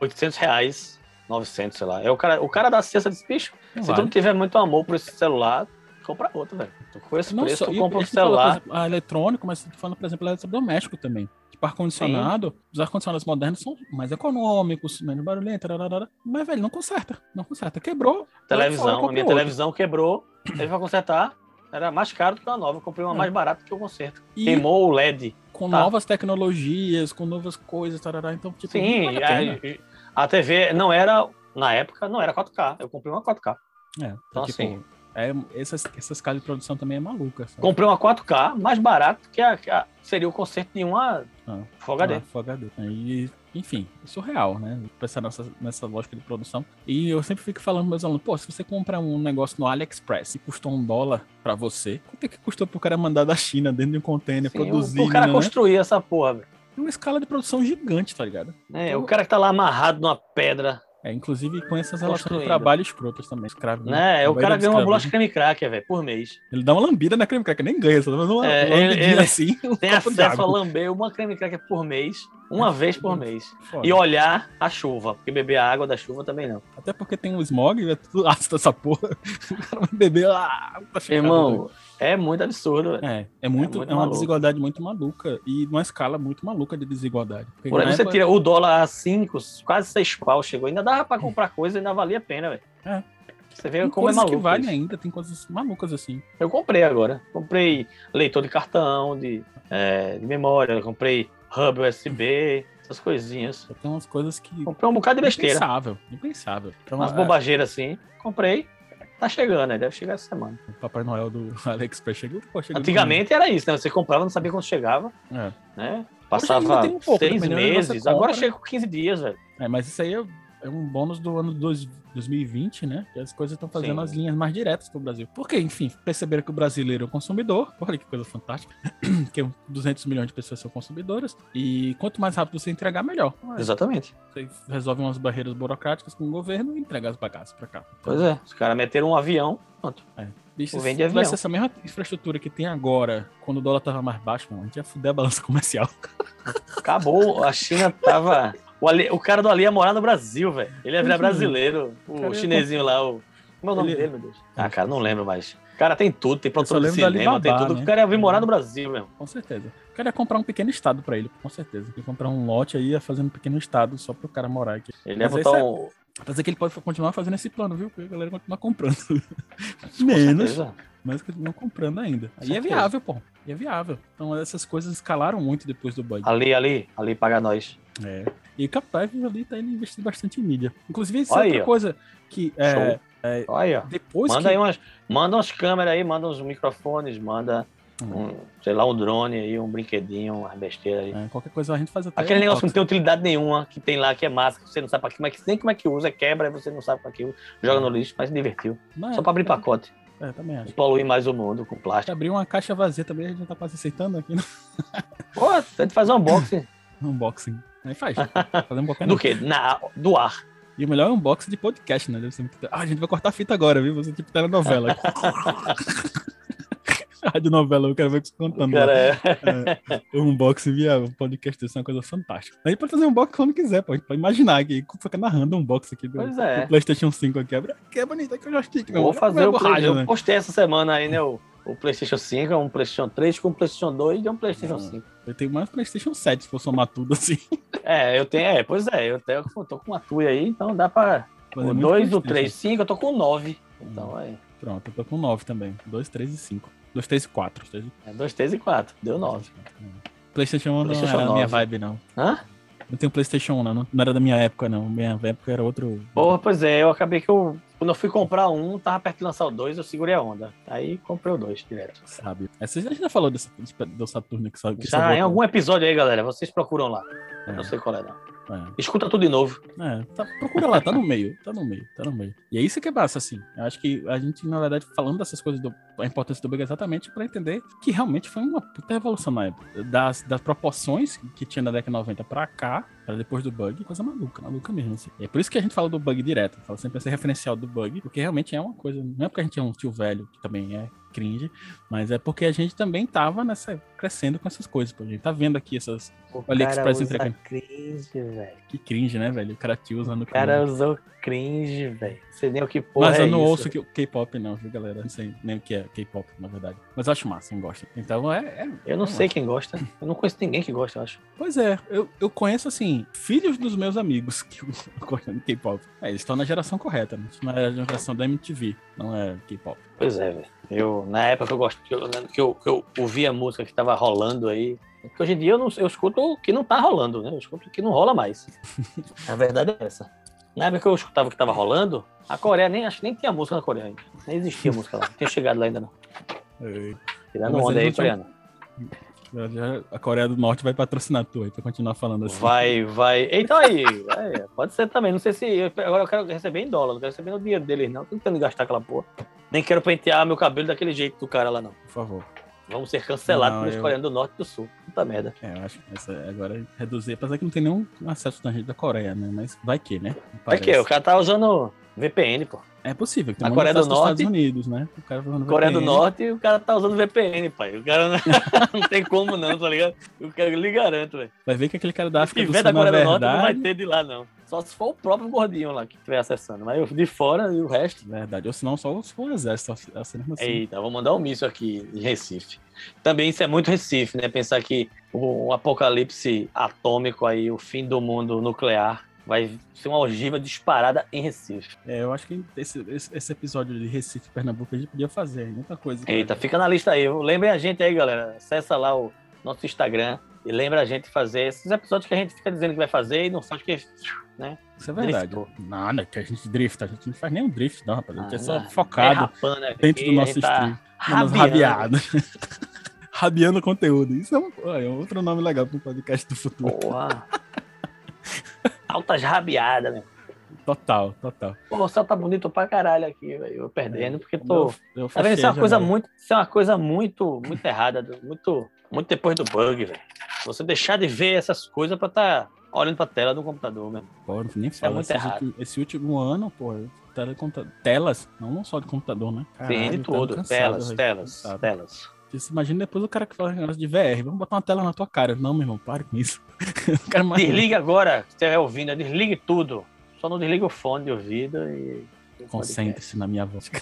800 reais, 900, sei lá. É o cara, o cara da cesta desse bicho. se tu não tiver muito amor por esse celular, compra outro, velho. Com esse não preço, só, tu compra um celular. Fala, a eletrônico, mas tô falando, por exemplo, eletrodoméstico também. Tipo, ar-condicionado, os ar-condicionados modernos são mais econômicos, menos barulhento, mas, velho, não conserta. Não conserta. Quebrou. Televisão, a minha televisão quebrou, ele vai consertar. Era mais caro do que a nova. Eu comprei uma é. mais barata que o conserto. E Queimou o LED. Com tá? novas tecnologias, com novas coisas, tarará. Então, tipo, Sim, vale a, a, TV não era, na época, não era 4K. Eu comprei uma 4K. É, então, então tipo, assim. É, essas, essas casas de produção também é maluca. Sabe? Comprei uma 4K mais barato que, a, que a, seria o conserto de uma ah, Full HD. Ah, Full HD. E, enfim, é surreal, né? Pensar nessa, nessa lógica de produção. E eu sempre fico falando meus alunos, pô, se você comprar um negócio no AliExpress e custou um dólar para você, quanto é que custou pro cara mandar da China dentro de um container, Sim, produzir? O, o cara né? construir essa porra, velho. É uma escala de produção gigante, tá ligado? É, então, o cara que tá lá amarrado numa pedra é, inclusive com essas relações de trabalho escrotas também, escravo. Né? O cara ganha uma bolacha creme cracker, velho, por mês. Ele dá uma lambida na creme cracker, nem ganha, só dá uma, é, ele, ele assim. Tem um acesso a lamber uma creme cracker por mês, uma é, vez por mês. Foda. E olhar a chuva, porque beber a água da chuva também não. Até porque tem um smog, é tudo ácido essa porra. O cara vai beber, ah, tá Irmão, é muito absurdo. É, é muito, é, muito é uma maluco. desigualdade muito maluca e numa escala muito maluca de desigualdade. Por aí você época... tira o dólar a 5, quase 6 pau chegou, ainda dava pra comprar coisa, ainda valia a pena, velho. É. Você vê tem como é maluco. que vale ainda, tem coisas malucas assim. Eu comprei agora. Comprei leitor de cartão, de, é, de memória, comprei hub USB, essas coisinhas. Tem umas coisas que. Comprei um bocado de besteira. Impensável, impensável. Então, umas é... bobageiras assim. Comprei. Tá chegando, né? Deve chegar essa semana. O Papai Noel do AliExpress chegou? Pô, Antigamente era isso, né? Você comprava, não sabia quando chegava. É. Né? Passava um pouco, seis meses, agora chega com 15 dias, velho. É, mas isso aí é é um bônus do ano 2020, né? Que as coisas estão fazendo Sim. as linhas mais diretas para o Brasil. Porque, enfim, perceberam que o brasileiro é o consumidor. Olha que coisa fantástica. que 200 milhões de pessoas são consumidoras. E quanto mais rápido você entregar, melhor. Exatamente. Você resolve umas barreiras burocráticas com o governo e entrega as bagagens para cá. Pois é. Os caras meteram um avião, pronto. É. Bicho, se tivesse essa mesma infraestrutura que tem agora, quando o dólar tava mais baixo, mano, a gente ia fuder a balança comercial. Acabou. A China tava o, o cara do Ali ia morar no Brasil, velho. Ele ia virar brasileiro. O chinesinho lá, o. Como é o nome ele... dele, meu Deus? Ah, cara, não lembro mais. Cara tem tudo, tem produção de cinema, tem tudo. Né? O cara ia vir morar no Brasil mesmo. Com certeza. O cara ia comprar um pequeno estado pra ele, com certeza. Ia comprar um lote aí, ia fazer um pequeno estado só pro cara morar aqui. Ele ia botar é um. Mas é que ele pode continuar fazendo esse plano, viu? Porque a galera continua comprando. Menos. Mas continua comprando ainda. Aí é viável, pô. E é viável. Então essas coisas escalaram muito depois do bug. Ali, ali, ali paga nós. É. E o Capitão ali tá investindo bastante em mídia. Inclusive, isso é outra ó. coisa que. É, é, Olha, depois manda que... aí umas, manda umas câmeras aí, manda uns microfones, manda hum. um, sei lá, um drone aí, um brinquedinho, uma besteira aí. É, qualquer coisa a gente faz até. Aquele negócio que não tem utilidade nenhuma, que tem lá, que é massa, que você não sabe pra que, mas nem como é que usa, quebra, você não sabe pra que usa, joga no lixo, mas se divertiu. Só pra abrir é, pacote. É, também acho. Poluir mais o mundo com plástico. Abrir uma caixa vazia também, a gente tá quase aceitando aqui. Né? Pô, a gente faz um unboxing. unboxing. Aí faz. Fazer um Do que? Na, do ar. E o melhor é um unboxing de podcast, né? Deve ser muito... Ah, a gente vai cortar a fita agora, viu? Você tipo telenovela. Rádio novela, eu quero ver o que você contando. Cara, é. é. O unboxing via podcast, isso é uma coisa fantástica. A gente pode fazer um unboxing quando quiser, pô. A gente pode imaginar aqui, fica narrando um unboxing aqui do, é. do, PlayStation 5 aqui. Que é bonito, aqui o joystick, meu. Vou fazer o Play... Eu né? postei essa semana aí, né? O o PlayStation 5, é um PlayStation 3 com um PlayStation 2 e um PlayStation 5. Eu tenho mais PlayStation 7 se for somar tudo assim. É, eu tenho, é, pois é, eu, tenho, eu tô com uma tuia aí, então dá pra. Mas o é 2, o 3, 5, eu tô com 9. Então aí. Pronto, eu tô com 9 também. 2, 3 e 5. 2, 3 e 4. 2, é, 2 3 e 4. Deu 9. PlayStation 1 não era da minha vibe, não. Hã? Não tenho PlayStation 1, não. Não era da minha época, não. Minha época era outro. Porra, pois é, eu acabei que eu. Quando eu fui comprar um, tava perto de lançar o 2, eu segurei a onda. Aí comprei o 2 direto. Sabe. A gente já falou desse, do Saturno que sabe. Que já, em algum episódio aí, galera. Vocês procuram lá. É. Não sei qual é, não. É. Escuta tudo de novo. É, tá, procura lá, tá no meio, tá no meio, tá no meio. E é isso que é massa, assim. Eu acho que a gente, na verdade, falando dessas coisas, do, a importância do bug é exatamente para entender que realmente foi uma puta revolução na época. Das, das proporções que tinha na década 90 pra cá, Pra depois do bug, coisa maluca, maluca mesmo. Assim. É por isso que a gente fala do bug direto. Fala sempre esse referencial do bug, porque realmente é uma coisa. Não é porque a gente é um tio velho, que também é cringe, mas é porque a gente também tava nessa, crescendo com essas coisas. Pô. A gente tá vendo aqui essas o AliExpress entregando. cringe, velho. Que cringe, né, velho? O cara te usando O cara cringe. usou cringe, velho. Você nem o que porra Mas eu é não isso. ouço K-pop, não, viu, galera? Não sei nem o que é K-pop, na verdade. Mas eu acho massa, quem gosta. Então é. é eu não sei quem gosta. Eu não conheço ninguém que gosta, eu acho. Pois é, eu, eu conheço, assim, filhos dos meus amigos que gostam de K-pop. É, eles estão na geração correta, né? Não é a geração da MTV, não é K-pop. Pois é, velho. Eu, na época que eu gosto, que eu, que eu, que eu ouvia a música que tava rolando aí. Porque hoje em dia eu, não, eu escuto o que não tá rolando, né? Eu escuto o que não rola mais. a verdade é essa. Na época que eu escutava o que tava rolando, a Coreia nem acho que nem tinha música na Coreia ainda. Nem existia música lá. Não tinha chegado lá ainda, não. Tirando onda aí, coreano. A Coreia do Norte vai patrocinar tu aí pra continuar falando assim. Vai, vai. Então aí, é, pode ser também. Não sei se. Agora eu quero receber em dólar, não quero receber no dinheiro deles, não. Tô tentando gastar aquela porra. Nem quero pentear meu cabelo daquele jeito do cara lá, não. Por favor. Vamos ser cancelados pelos eu... coreanos do norte e do sul. Puta merda. É, eu acho que essa agora é reduzir. Apesar que não tem nenhum acesso na rede da Coreia, né? Mas vai que, né? Vai que, o cara tá usando VPN, pô. É possível. Que tem a Coreia do Norte. Estados Unidos, né? O cara tá Coreia VPN. do Norte e o cara tá usando VPN, pai. O cara não, não tem como não, tá ligado? O cara lhe garanto, velho. Vai ver que aquele cara da África Se tiver da Coreia do verdade... Norte, não vai ter de lá, não. Só se for o próprio gordinho lá que estiver acessando. Mas de fora e o resto. Verdade. Ou senão só se for o exército assim. Eita, vou mandar um míssil aqui em Recife. Também isso é muito Recife, né? Pensar que o apocalipse atômico aí, o fim do mundo nuclear vai ser uma ogiva disparada em Recife. É, eu acho que esse, esse, episódio de Recife, Pernambuco, a gente podia fazer muita coisa. Eita, fica na lista aí. Lembrem a gente aí, galera. Acessa lá o nosso Instagram e lembra a gente fazer esses episódios que a gente fica dizendo que vai fazer e não faz que, né? Isso é verdade. Driftou. Nada, que a gente drifta. A gente não faz nem um drift, não, rapaz. A gente ah, é só focado é rapando, é dentro do nosso tá stream. Rabiado. Rabiando conteúdo. Isso é, um, é outro nome legal para um podcast do futuro. Porra. altas rabiadas, né? Total, total. Pô, o céu tá bonito pra caralho aqui, velho. Eu perdendo, porque tô. Eu, eu tá vendo? Isso é uma coisa muito. É uma coisa muito, muito errada. Muito, muito depois do bug, velho. Você deixar de ver essas coisas pra tá olhando pra tela do computador mesmo. Pô, nem fala. É muito esse, errado. Último, esse último ano, pô, telas, não só de computador, né? Caralho, Sim, de tudo. Cansado, telas, telas, cansado. telas. Você imagina depois o cara que fala negócio de VR, vamos botar uma tela na tua cara. Não, meu irmão, pare com isso. Desliga agora, se estiver ouvindo, desligue tudo. Só não desliga o fone de ouvido e. Concentre-se na minha voz.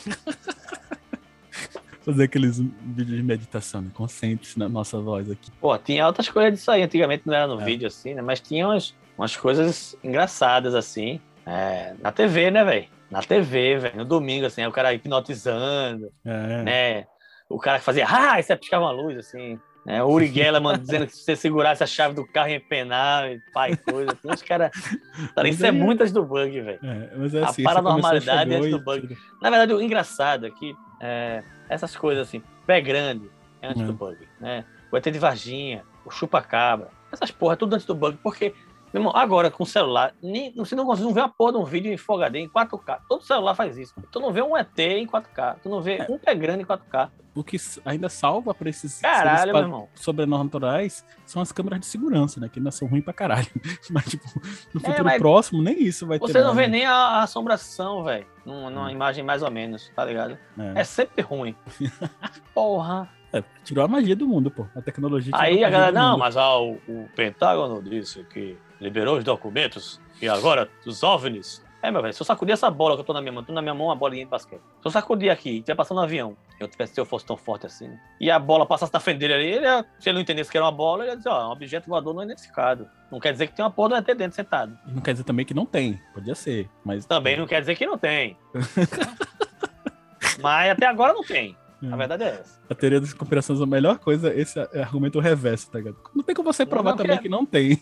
Fazer aqueles vídeos de meditação, né? Concentre-se na nossa voz aqui. Pô, tinha outras coisas disso aí. Antigamente não era no é. vídeo assim, né? Mas tinha umas, umas coisas engraçadas assim. É, na TV, né, velho? Na TV, velho. No domingo, assim, o cara hipnotizando, é. né? O cara que fazia, ah, isso é piscar uma luz, assim. Né? O Uri Geller, dizendo que se você segurasse a chave do carro ia empenar, e pai, coisa. Assim, os caras. Isso é, é muito antes do bug, velho. É, é assim, a paranormalidade antes do bug. Na verdade, o engraçado é que é, essas coisas assim, pé grande é antes é. do bug. Né? O ET de Varginha, o chupa-cabra, essas porra, tudo antes do bug, porque Irmão, agora com o celular, nem, você não consegue não ver uma porra de um vídeo em Full HD em 4K. Todo celular faz isso. Tu não vê um ET em 4K. Tu não vê é. um pé grande em 4K. O que ainda salva pra esses caralho, meu irmão. sobrenaturais são as câmeras de segurança, né? Que ainda são ruins pra caralho. Mas, tipo, no é, futuro é, próximo, nem isso vai você ter. Você não vê nem a, a assombração, velho. Numa, numa imagem mais ou menos, tá ligado? É, é sempre ruim. Porra. É, tirou a magia do mundo, pô. A tecnologia. Aí a, a galera, não, mas ó, o, o Pentágono disse que liberou os documentos e agora os OVNIs. É, meu velho, se eu sacudir essa bola que eu tô na minha mão, tô na minha mão uma bolinha de basquete. Se eu sacudir aqui e estiver passando um avião, eu tivesse, se eu fosse tão forte assim, né? e a bola passasse na frente dele ali, ele ia, se ele não entendesse que era uma bola, ele ia dizer, ó, é um objeto voador não identificado. Não quer dizer que tem uma porra do ET dentro sentado. Não quer dizer também que não tem, podia ser, mas... Também não quer dizer que não tem. mas até agora não tem. A verdade é essa. A teoria das conspirações é a melhor coisa, esse é argumento reverso, tá ligado? Não tem como você provar não, não também que não tem.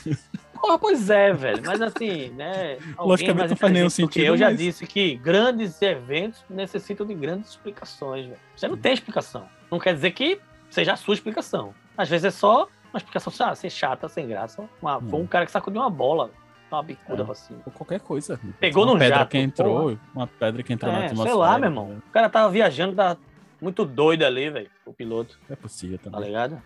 Porra, pois é, velho. Mas assim, né? Logicamente não faz nenhum sentido. Eu já disse que grandes eventos necessitam de grandes explicações, velho. Você não tem explicação. Não quer dizer que seja a sua explicação. Às vezes é só uma explicação ah, ser chata, sem graça. Uma, Foi um cara que sacudiu uma bola uma bicuda é, pra cima. Ou qualquer coisa. Pegou uma pedra jato. que entrou, porra. uma pedra que entrou é, na atmosfera. Sei lá, meu irmão. O cara tava viajando da muito doido ali, velho, o piloto. É possível também. Tá ligado?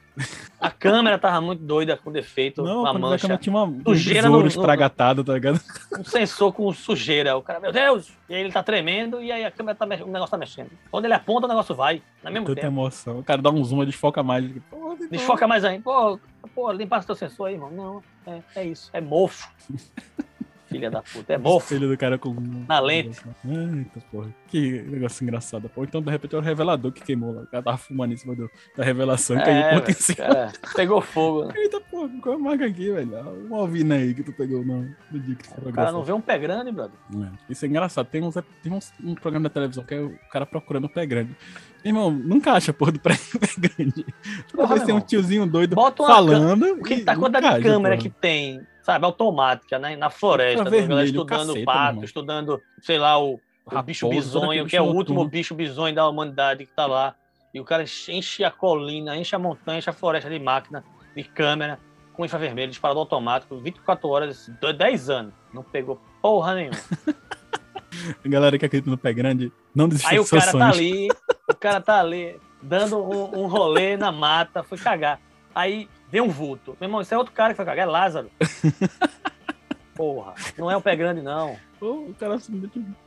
A câmera tava muito doida, com defeito, não, uma mancha. Não, tinha uma sujeira no, estragatado, tá ligado? Um sensor com sujeira. O cara, meu Deus! E aí ele tá tremendo e aí a câmera tá mexendo, o negócio tá mexendo. Quando ele aponta, o negócio vai, na mesmo Tanta tempo. emoção. O cara dá um zoom, desfoca mais. Pô, desfoca mais ainda. Pô, pô, limpa seu sensor aí, irmão. Não, é, é isso, é mofo. Filha da puta, é mofo. Filho do cara com. Na lente. Eita, porra. Que negócio engraçado. Pô, então, de repente, é o revelador que queimou lá. O cara tava fumando em cima do, da revelação é, caiu potencial. Cara, pegou fogo. Né? Eita, porra, qual é a marca aqui, velho? Uma alvina aí que tu pegou no, no dia que tu O cara não vê um pé grande, brother. É. Isso é engraçado. Tem, uns, tem uns, um programa da televisão que é o cara procurando o pé grande. Irmão, nunca acha porra do pé grande. Toda vez tem um tiozinho doido falando. O que tá quantidade de câmera porra. que tem sabe, automática, né? Na floresta, vermelho, estudando caceta, pato, estudando, sei lá, o, o bicho bisonho, que é o último tudo. bicho bisonho da humanidade que tá lá. E o cara enche a colina, enche a montanha, enche a floresta de máquina, de câmera, com infravermelho, disparador automático, 24 horas, 10 anos. Não pegou porra nenhuma. a galera que acredita no pé grande não desistiu Aí o cara tá sonhos. tá ali, o cara tá ali, dando um, um rolê na mata, foi cagar. Aí vê um vulto. Meu irmão, isso é outro cara que foi cagar, é Lázaro. Porra, não é um pé grande, não. Pô, o cara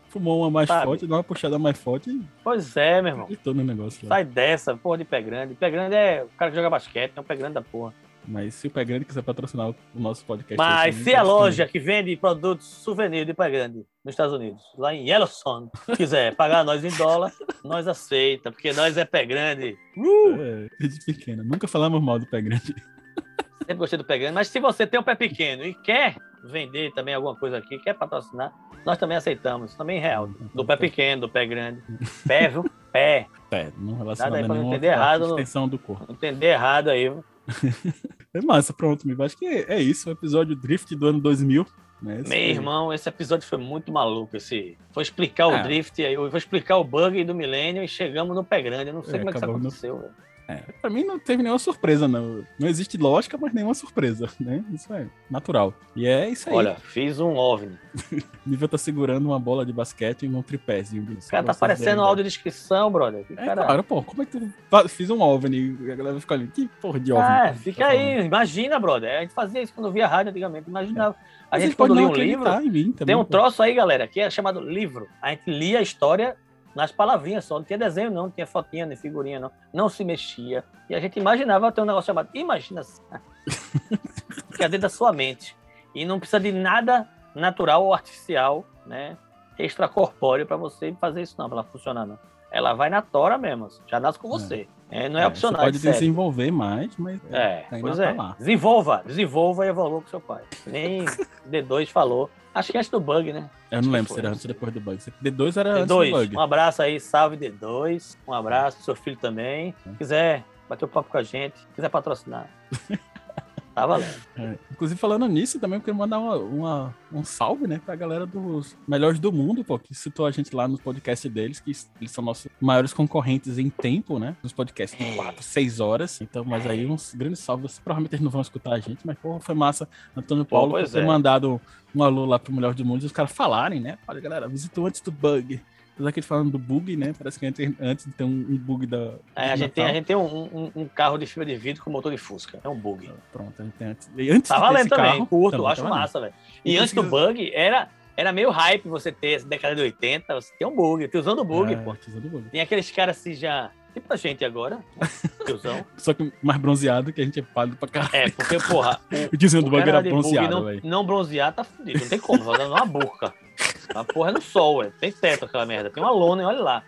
fumou uma mais Sabe? forte, deu uma puxada mais forte. Pois é, meu irmão. no negócio. Sai dessa, porra de pé grande. Pé grande é o cara que joga basquete, é um pé grande da porra. Mas se o Pé Grande quiser patrocinar o nosso podcast... Mas se a loja que vende produtos souvenir de Pé Grande nos Estados Unidos, lá em Yellowstone, quiser pagar nós em dólar, nós aceita, porque nós é Pé Grande. Uh! É, de pequena. Nunca falamos mal do Pé Grande. Sempre gostei do Pé Grande, mas se você tem um pé pequeno e quer vender também alguma coisa aqui, quer patrocinar, nós também aceitamos. Também é real. Do pé pequeno, do pé grande. Pé, viu? Pé. Pé, não relaciona Nada aí pra não entender errado. Extensão do corpo. Entender errado aí, viu? é massa, pronto, me acho que é isso, o episódio Drift do ano 2000. Né? Meu irmão, esse episódio foi muito maluco. Esse... Foi explicar o é. Drift, eu vou explicar o bug do milênio e chegamos no pé grande. Eu não sei é, como é que isso aconteceu, no... É, pra mim não teve nenhuma surpresa, não. Não existe lógica, mas nenhuma surpresa, né? Isso é natural. E é isso aí. Olha, fiz um OVNI. Nível tá segurando uma bola de basquete e um tripézinho. Cara, tá aparecendo audiodescrição, brother. Que é, cara... claro, pô. Como é que tu fiz um OVNI? A galera fica ali, que porra de OVNI? Ah, fica tá aí. Imagina, brother. A gente fazia isso quando via rádio antigamente. Imaginava. É. A gente, quando lia um livro, também, tem um troço aí, galera, que é chamado livro. A gente lia a história nas palavrinhas só, não tinha desenho não, não tinha fotinha nem figurinha não, não se mexia. E a gente imaginava ter um negócio chamado Imagina que é dentro da sua mente. E não precisa de nada natural ou artificial, né, extracorpóreo para você fazer isso não, para ela funcionar não. Ela vai na tora mesmo, já nasce com é. você. É. É, não é, é opcional. Você pode desenvolver mais, mas é, pois é. Desenvolva, desenvolva e evolua com seu pai. Nem D2 falou. Acho que é antes do bug, né? Eu não lembro se era antes ou depois do bug. D2 era D2, antes do bug. Um abraço aí, salve D2. Um abraço, seu filho também. Se quiser bater um papo com a gente, quiser patrocinar. Tá valendo. É. Inclusive, falando nisso, também eu queria mandar uma, uma, um salve, né, pra galera dos melhores do mundo, pô, que citou a gente lá no podcast deles, que eles são nossos maiores concorrentes em tempo, né? Nos podcasts de 4, 6 horas. Então, mas aí uns grandes salves. Provavelmente eles não vão escutar a gente, mas, pô, foi massa, Antônio Paulo, pô, ter é. mandado um alô lá pro Melhor do Mundo e os caras falarem, né? Olha, galera, visitou antes do bug. Apesar que falam do bug, né? Parece que antes de ter um, bug da. É, a, gente tem, a gente tem um, um, um, carro de fibra de vidro com motor de Fusca. É um bug. Pronto, a gente tem antes. E antes tá valendo também, carro, curto, também, acho tá massa, velho. E antes do bug, era, era meio hype você ter essa década de 80, você tem um bug, usando o bug, é, pô. Bug. Tem aqueles caras assim já. Tipo a gente agora, tiozão. Só que mais bronzeado, que a gente é pálido pra caralho. É, porque, porra. O, o tiozão do bug era bronzeado, velho. Não, não bronzear tá fudido, não tem como, vai dando uma boca. A porra é no sol, ué. Tem teto aquela merda. Tem uma lona, olha lá.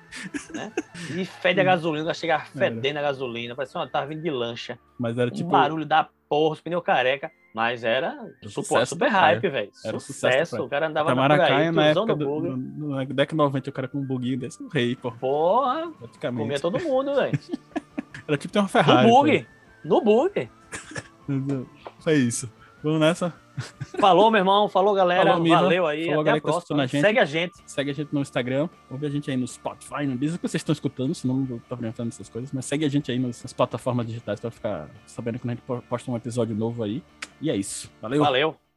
Né? E fede a gasolina, chega fedendo a gasolina. Parece uma tava vindo de lancha. Mas era tipo. Um barulho da porra, os pneus careca. Mas era, super, super hype, velho. Era sucesso. sucesso o cara andava na aí, na época do, no, no década 90, o cara com um buguinho desse, o rei, pô. Porra, comia todo mundo, velho. era tipo ter uma Ferrari. No bug. Pô. No bug. Foi isso. Vamos nessa? Falou, meu irmão. Falou, galera. Falou, Valeu aí. Falou, Até galera, a tá próxima. A gente. Segue a gente. Segue a gente no Instagram. Ouve a gente aí no Spotify. Não diz o que vocês estão escutando, senão não tô falando essas coisas. Mas segue a gente aí nas, nas plataformas digitais para ficar sabendo quando a gente posta um episódio novo aí. E é isso. Valeu. Valeu.